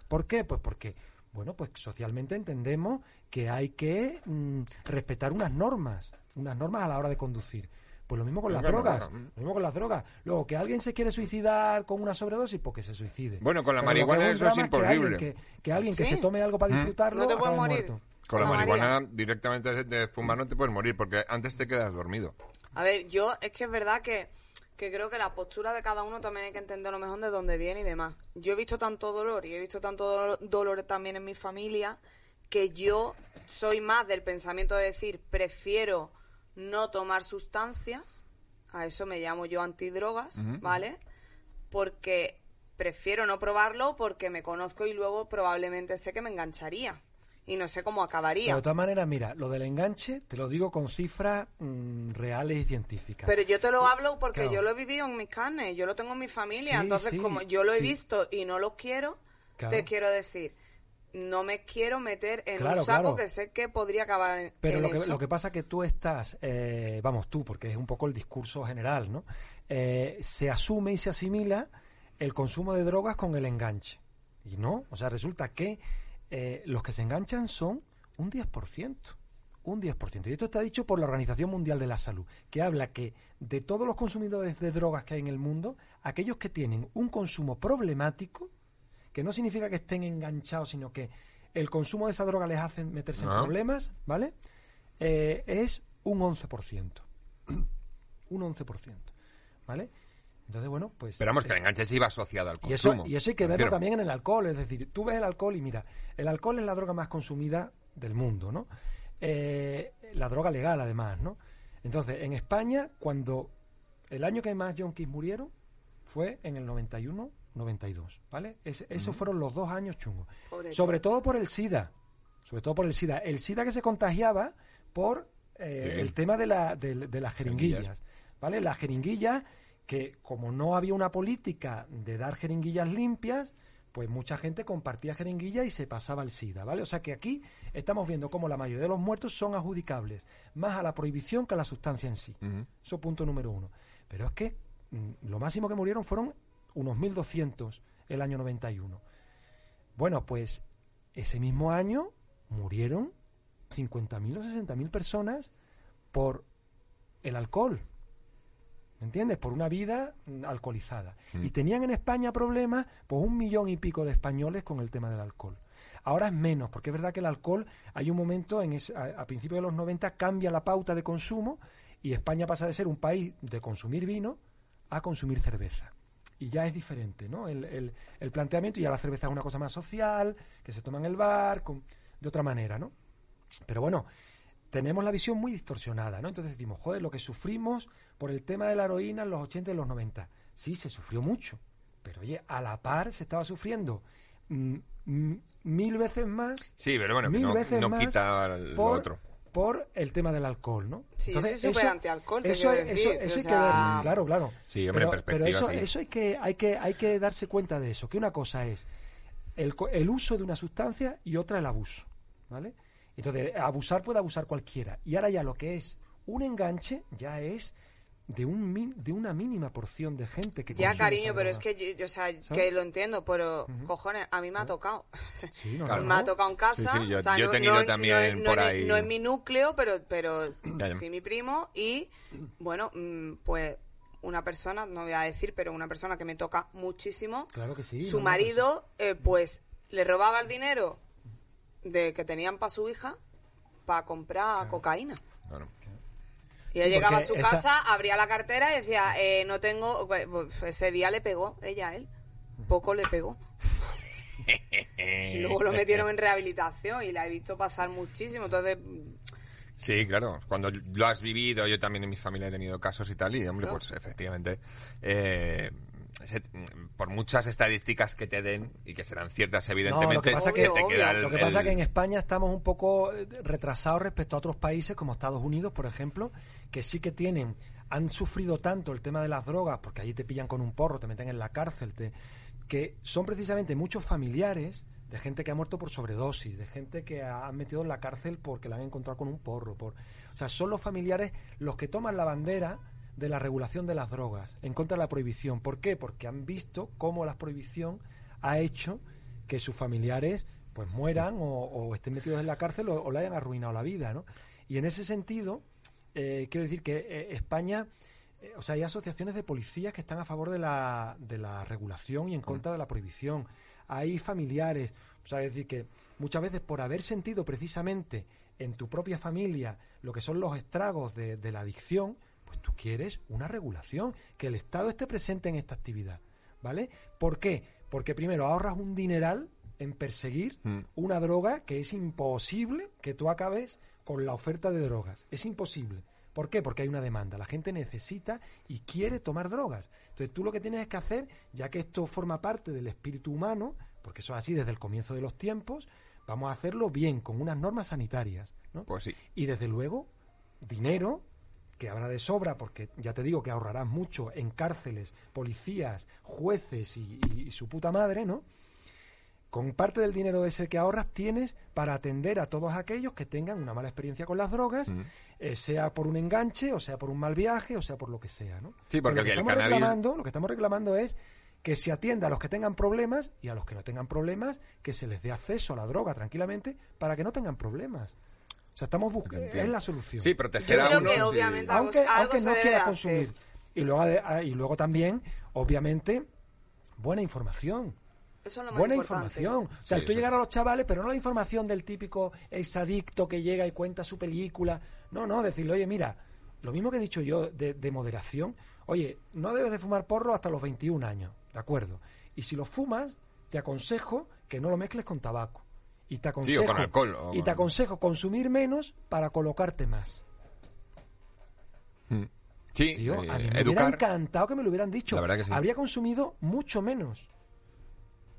¿Por qué? Pues porque, bueno, pues socialmente entendemos que hay que mm, respetar unas normas, unas normas a la hora de conducir. Pues lo mismo con las drogas, lo mismo con las drogas. Luego, que alguien se quiere suicidar con una sobredosis, pues que se suicide. Bueno, con la Pero marihuana eso es que alguien imposible. Que, que alguien que Sí. se tome algo para disfrutarlo No te puedes morir. muerto. Con la María. marihuana directamente de- fumar no te puedes morir porque antes te quedas dormido. A ver, yo es que es verdad que, que creo que la postura de cada uno también hay que entender lo mejor de dónde viene y demás. Yo he visto tanto dolor y he visto tanto dolor, dolor también en mi familia que yo soy más del pensamiento de decir prefiero no tomar sustancias, a eso me llamo yo antidrogas, ¿vale? Porque prefiero no probarlo porque me conozco y luego probablemente sé que me engancharía y no sé cómo acabaría. Pero de todas maneras, mira, lo del enganche te lo digo con cifras mm, reales y científicas. Pero yo te lo hablo porque Claro. yo lo he vivido en mis carnes, yo lo tengo en mi familia, Sí, entonces sí, como yo lo he sí. visto y no lo quiero, Claro. te quiero decir, no me quiero meter en Claro, un saco que sé que podría acabar en, Pero en lo que, lo que pasa es que tú estás, eh, vamos tú, porque es un poco el discurso general, ¿no? Eh, se asume y se asimila el consumo de drogas con el enganche. Y no, o sea, resulta que eh, los que se enganchan son un 10%. Un 10%. Y esto está dicho por la Organización Mundial de la Salud, que habla que de todos los consumidores de drogas que hay en el mundo, aquellos que tienen un consumo problemático, que no significa que estén enganchados, sino que el consumo de esa droga les hace meterse en Ah. problemas, ¿vale? Eh, es un 11%. un 11%, ¿vale? Entonces, bueno, pues... Esperamos que eh, el enganche se iba asociado al y eso, consumo. y eso hay que verlo refiero. también en el alcohol, es decir, tú ves el alcohol y mira, el alcohol es la droga más consumida del mundo, ¿no? Eh, la droga legal, además, ¿no? Entonces, en España, cuando el año que más yonkis murieron fue en el 91, 92, ¿vale? Es- esos fueron los dos años chungos. Sobre todo por el SIDA, sobre todo por el SIDA. El SIDA que se contagiaba por eh, Sí. el tema de, la, de, de las jeringuillas, Jeringuillas. ¿vale? Las jeringuillas que como no había una política de dar jeringuillas limpias, pues mucha gente compartía jeringuillas y se pasaba el SIDA, ¿vale? O sea que aquí estamos viendo cómo la mayoría de los muertos son adjudicables más a la prohibición que a la sustancia en sí. Ujú. Eso punto número uno. Pero es que mm, lo máximo que murieron fueron unos 1.200 el año 91. Bueno, pues ese mismo año murieron 50.000 o 60.000 personas por el alcohol. ¿Me entiendes? Por una vida mm, alcoholizada. Y tenían en España problemas, pues un millón y pico de españoles con el tema del alcohol. Ahora es menos, porque es verdad que el alcohol, hay un momento, en ese- a, a principios de los 90, cambia la pauta de consumo y España pasa de ser un país de consumir vino a consumir cerveza. Y ya es diferente, ¿no? El, el- el planteamiento, y ya la cerveza es una cosa más social, que se toma en el bar, con- de otra manera, ¿no? Pero bueno, tenemos la visión muy distorsionada, ¿no? Entonces decimos, joder, lo que sufrimos por el tema de la heroína en los 80 y los 90. Sí, se sufrió mucho, pero oye, a la par se estaba sufriendo mm, mm, mil veces más. Sí, pero bueno, mil no, veces no más quita lo por, otro. por el tema del alcohol, ¿no? Sí, yo soy súper antialcohol, te eso, eso, decir, eso hay que ver, claro, claro. Sí, hombre, pero, pero eso, sí. eso hay que, hay que, hay que darse cuenta de eso, que una cosa es el, co- el uso de una sustancia y otra el abuso, ¿vale? Entonces, abusar puede abusar cualquiera. Y ahora ya lo que es un enganche ya es de un de una mínima porción de gente que Ya, cariño, pero es que yo, yo, o sea, que lo entiendo, pero cojones, a mí me ha tocado. Sí, no, Claro. no, me ha no. tocado en casa. Sí, sí, yo- o sea, yo he no- tenido no- también no- por no- ahí- No es mi núcleo, pero, pero Ya, ya. sí mi primo. Y bueno, mm, pues una persona, no voy a decir, pero una persona que me toca muchísimo. Claro que sí, Su no, no, marido, eh, pues le robaba el dinero de que tenían para su hija para comprar cocaína. Claro. Y ella Sí, llegaba a su esa- casa, abría la cartera y decía, eh, no tengo... pues, pues, Ese día le pegó, ella a él. Poco le pegó. Luego lo metieron en rehabilitación y la he visto pasar muchísimo. Entonces, Sí, claro. Cuando lo has vivido, yo también en mi familia he tenido casos y tal, y hombre, pues efectivamente, eh, se- por muchas estadísticas que te den y que serán ciertas, evidentemente, lo que pasa se que- te queda el- Lo que pasa el- es que en España estamos un poco eh, retrasados respecto a otros países como Estados Unidos, por ejemplo, que sí que tienen, han sufrido tanto el tema de las drogas, porque allí te pillan con un porro, te meten en la cárcel, te, que son precisamente muchos familiares de gente que ha muerto por sobredosis, de gente que ha- han metido en la cárcel porque la han encontrado con un porro. Por, o sea, son los familiares los que toman la bandera de la regulación de las drogas, en contra de la prohibición. ¿Por qué? Porque han visto cómo la prohibición ha hecho que sus familiares pues mueran o, o estén metidos en la cárcel o, o le hayan arruinado la vida, ¿no? Y en ese sentido, eh, quiero decir que eh, España, eh, o sea, hay asociaciones de policías que están a favor de la, de la regulación y en contra de la prohibición. Hay familiares, o sea, decir, que muchas veces por haber sentido precisamente en tu propia familia lo que son los estragos de la adicción, pues tú quieres una regulación, que el Estado esté presente en esta actividad, ¿vale? ¿Por qué? Porque primero ahorras un dineral en perseguir Mm. una droga que es imposible que tú acabes con la oferta de drogas. Es imposible. ¿Por qué? Porque hay una demanda. La gente necesita y quiere tomar drogas. Entonces tú lo que tienes que hacer, ya que esto forma parte del espíritu humano, porque eso es así desde el comienzo de los tiempos, vamos a hacerlo bien, con unas normas sanitarias. ¿no? Pues sí. Y desde luego, dinero que habrá de sobra, porque ya te digo que ahorrarás mucho en cárceles, policías, jueces y, y- y su puta madre, ¿no? Con parte del dinero ese que ahorras tienes para atender a todos aquellos que tengan una mala experiencia con las drogas, Mm. eh, sea por un enganche, o sea por un mal viaje, o sea por lo que sea, ¿no? Sí, porque Pero lo que el estamos cannabis- reclamando, lo que estamos reclamando es que se atienda a los que tengan problemas y a los que no tengan problemas, que se les dé acceso a la droga tranquilamente para que no tengan problemas. O sea, estamos buscando, es la solución. Sí, proteger a obviamente algo- aunque, algo aunque se no debe quiera consumir. Y luego, ah, y luego también, obviamente, buena información. eso es lo más Buena importante. información. O sea, Sí, tú llegar a los chavales, pero no la información del típico exadicto que llega y cuenta su película. No, no, decirle, oye, mira, lo mismo que he dicho yo de, de moderación. Oye, no debes de fumar porro hasta los 21 años, ¿de acuerdo? Y si lo fumas, te aconsejo que no lo mezcles con tabaco. Y te aconsejo, con alcohol, o y te con- aconsejo consumir menos para colocarte más. Mm. Sí, Tío, eh, a mí me hubiera encantado que me lo hubieran dicho. La verdad que sí. Habría consumido mucho menos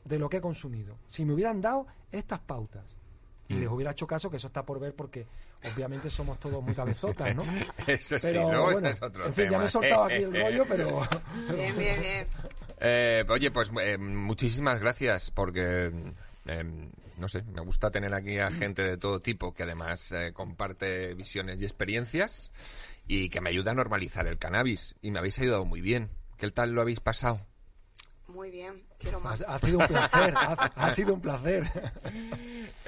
de lo que he consumido. Si me hubieran dado estas pautas. Y Mm. les hubiera hecho caso, que eso está por ver porque obviamente somos todos muy cabezotas, ¿no? Eso sí, Pero luego bueno, es otro en fin, ya me he soltado aquí el rollo, pero... Bien, bien, bien. Eh, oye, pues eh, muchísimas gracias porque, eh, no sé, me gusta tener aquí a gente de todo tipo que además eh, comparte visiones y experiencias y que me ayuda a normalizar el cannabis. Y me habéis ayudado muy bien. ¿Qué tal lo habéis pasado? Muy bien, quiero Ha, más. ha sido un placer, ha, ha sido un placer.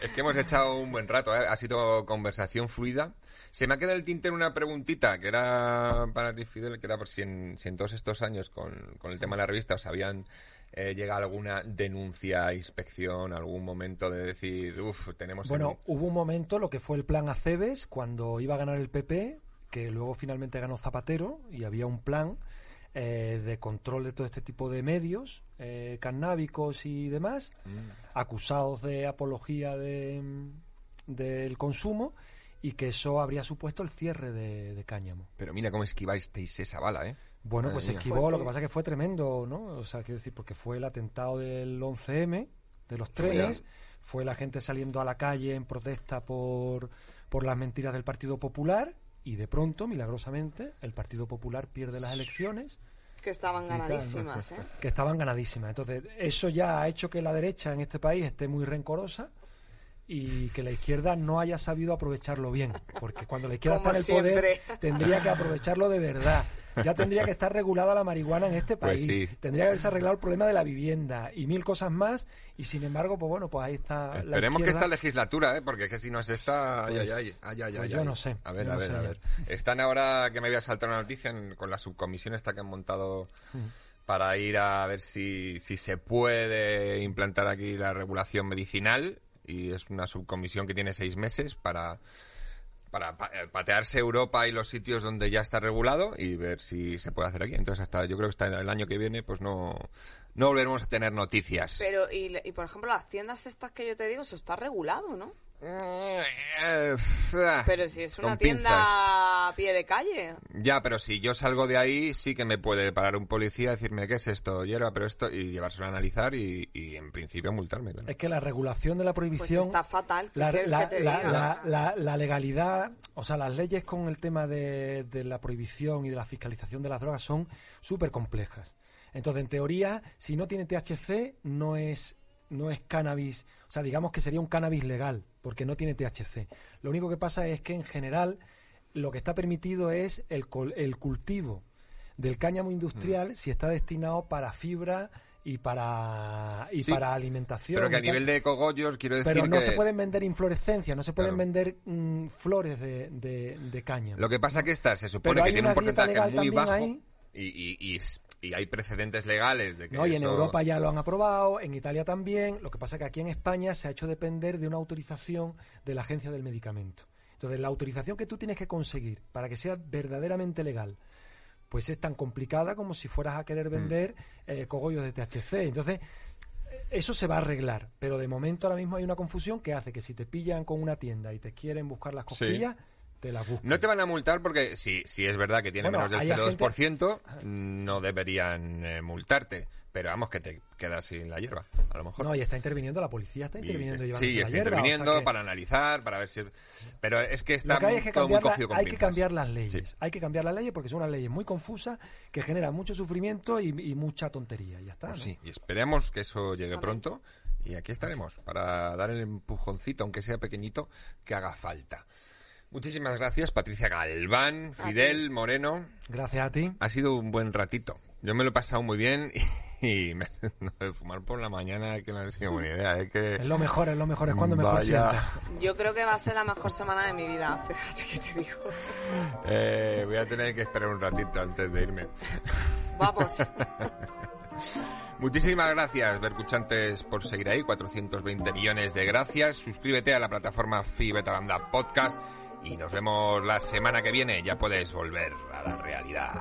Es que hemos echado un buen rato, ¿eh? ha sido conversación fluida. Se me ha quedado el tintero una preguntita que era para ti, Fidel, que era por si en, si en todos estos años con, con el tema de la revista os habían eh, llegado alguna denuncia, inspección, algún momento de decir, uff, tenemos... Bueno, en- hubo un momento, lo que fue el plan Aceves, cuando iba a ganar el PP, que luego finalmente ganó Zapatero, y había un plan eh, de control de todo este tipo de medios, eh, cannábicos y demás, acusados de apología de, del consumo, y que eso habría supuesto el cierre de, de Cáñamo. Pero mira cómo esquivasteis esa bala, ¿eh? Bueno, Madre pues mía. esquivó, lo que pasa es que fue tremendo, ¿no? O sea, quiero decir, porque fue el atentado del 11M, de los trenes, fue la gente saliendo a la calle en protesta por, por las mentiras del Partido Popular, y de pronto, milagrosamente, el Partido Popular pierde las elecciones, Que estaban ganadísimas, ¿eh? que estaban ganadísimas. Entonces, eso ya ha hecho que la derecha en este país esté muy rencorosa y que la izquierda no haya sabido aprovecharlo bien, porque cuando la izquierda Como está en el poder tendría que aprovecharlo de verdad. Ya tendría que estar regulada la marihuana en este Pues país. sí. Tendría que haberse arreglado el problema de la vivienda y mil cosas más. Y sin embargo, pues bueno, pues ahí está. la Esperemos que izquierda. esta legislatura, ¿eh? Porque es que si no es esta... Pues- ay, ay, ay, ay, pues ay, yo ay. no sé, A ver, yo a no ver, sé a ya. ver. Están ahora, que me voy a saltar una noticia, en- con la subcomisión esta que han montado para ir a ver si, si se puede implantar aquí la regulación medicinal y es una subcomisión que tiene seis meses para para pa- eh, patearse Europa y los sitios donde ya está regulado y ver si se puede hacer aquí. Entonces, hasta yo creo que hasta el año que viene, pues no, no volveremos a tener noticias. Pero, y, y por ejemplo, las tiendas estas que yo te digo, eso está regulado, ¿no? Pero si es una tienda pinzas. a pie de calle. Ya, pero si yo salgo de ahí, sí que me puede parar un policía, decirme qué es esto, hierba, pero esto, y llevárselo a analizar y, y en principio multarme. Es que la regulación de la prohibición... Pues está fatal. ¿Qué La, quieres la- que te la- diga? la- la- la legalidad, o sea, las leyes con el tema de, de la prohibición y de la fiscalización de las drogas son súper complejas. Entonces, en teoría, si no tiene THC, no es, no es cannabis, o sea, digamos que sería un cannabis legal, porque no tiene THC. Lo único que pasa es que, en general, lo que está permitido es el, col- el cultivo del cáñamo industrial Mm. si está destinado para fibra y para, y Sí, para alimentación. Pero que a nivel de cogollos, quiero decir Pero no que... se pueden vender inflorescencias, no se pueden Claro. vender mm, flores de, de, de caña. Lo que pasa que esta se supone Pero que tiene un porcentaje muy bajo ahí. y, y, y, y hay precedentes legales de que ¿no? Y en eso- Europa ya lo han aprobado, en Italia también. Lo que pasa que aquí en España se ha hecho depender de una autorización de la Agencia del Medicamento. Entonces, la autorización que tú tienes que conseguir para que sea verdaderamente legal, pues es tan complicada como si fueras a Mm. querer vender eh, cogollos de THC. Entonces, eso se va a arreglar, pero de momento ahora mismo hay una confusión que hace que si te pillan con una tienda y te quieren buscar las Sí. Te buscan. No te van a multar porque si, si es verdad que tiene Bueno, menos del hay 0,2%, no deberían eh, multarte. Pero vamos, que te quedas sin la hierba, a lo mejor. No, y está interviniendo, la policía está Y interviniendo te- sí, la está hierba, o sea interviniendo que para analizar, para ver si... Pero es que está que hay es que todo muy la- cogido con hay que cambiar las leyes. Sí. Hay que cambiar las leyes porque son unas leyes muy confusas que generan mucho sufrimiento y, y mucha tontería. Y ya está. Pues ¿no? sí, y esperemos que eso llegue pronto. Y aquí estaremos para dar el empujoncito, aunque sea pequeñito, que haga falta. Muchísimas gracias, Patricia Galván, Fidel Moreno. Gracias a ti. Ha sido un buen ratito. Yo me lo he pasado muy bien y, me, no, fumar por la mañana que no ha sido buena idea. ¿eh? que, Es lo mejor, es lo mejor, es cuando mejor Vaya. sienta. Yo creo que va a ser la mejor semana de mi vida. Fíjate que te digo. Eh, voy a tener que esperar un ratito antes de irme. Vamos. Muchísimas gracias, Bercuchantes, por seguir ahí. 420 millones de gracias. Suscríbete a la plataforma Fibetalanda Podcast y nos vemos la semana que viene. Ya puedes volver a la realidad.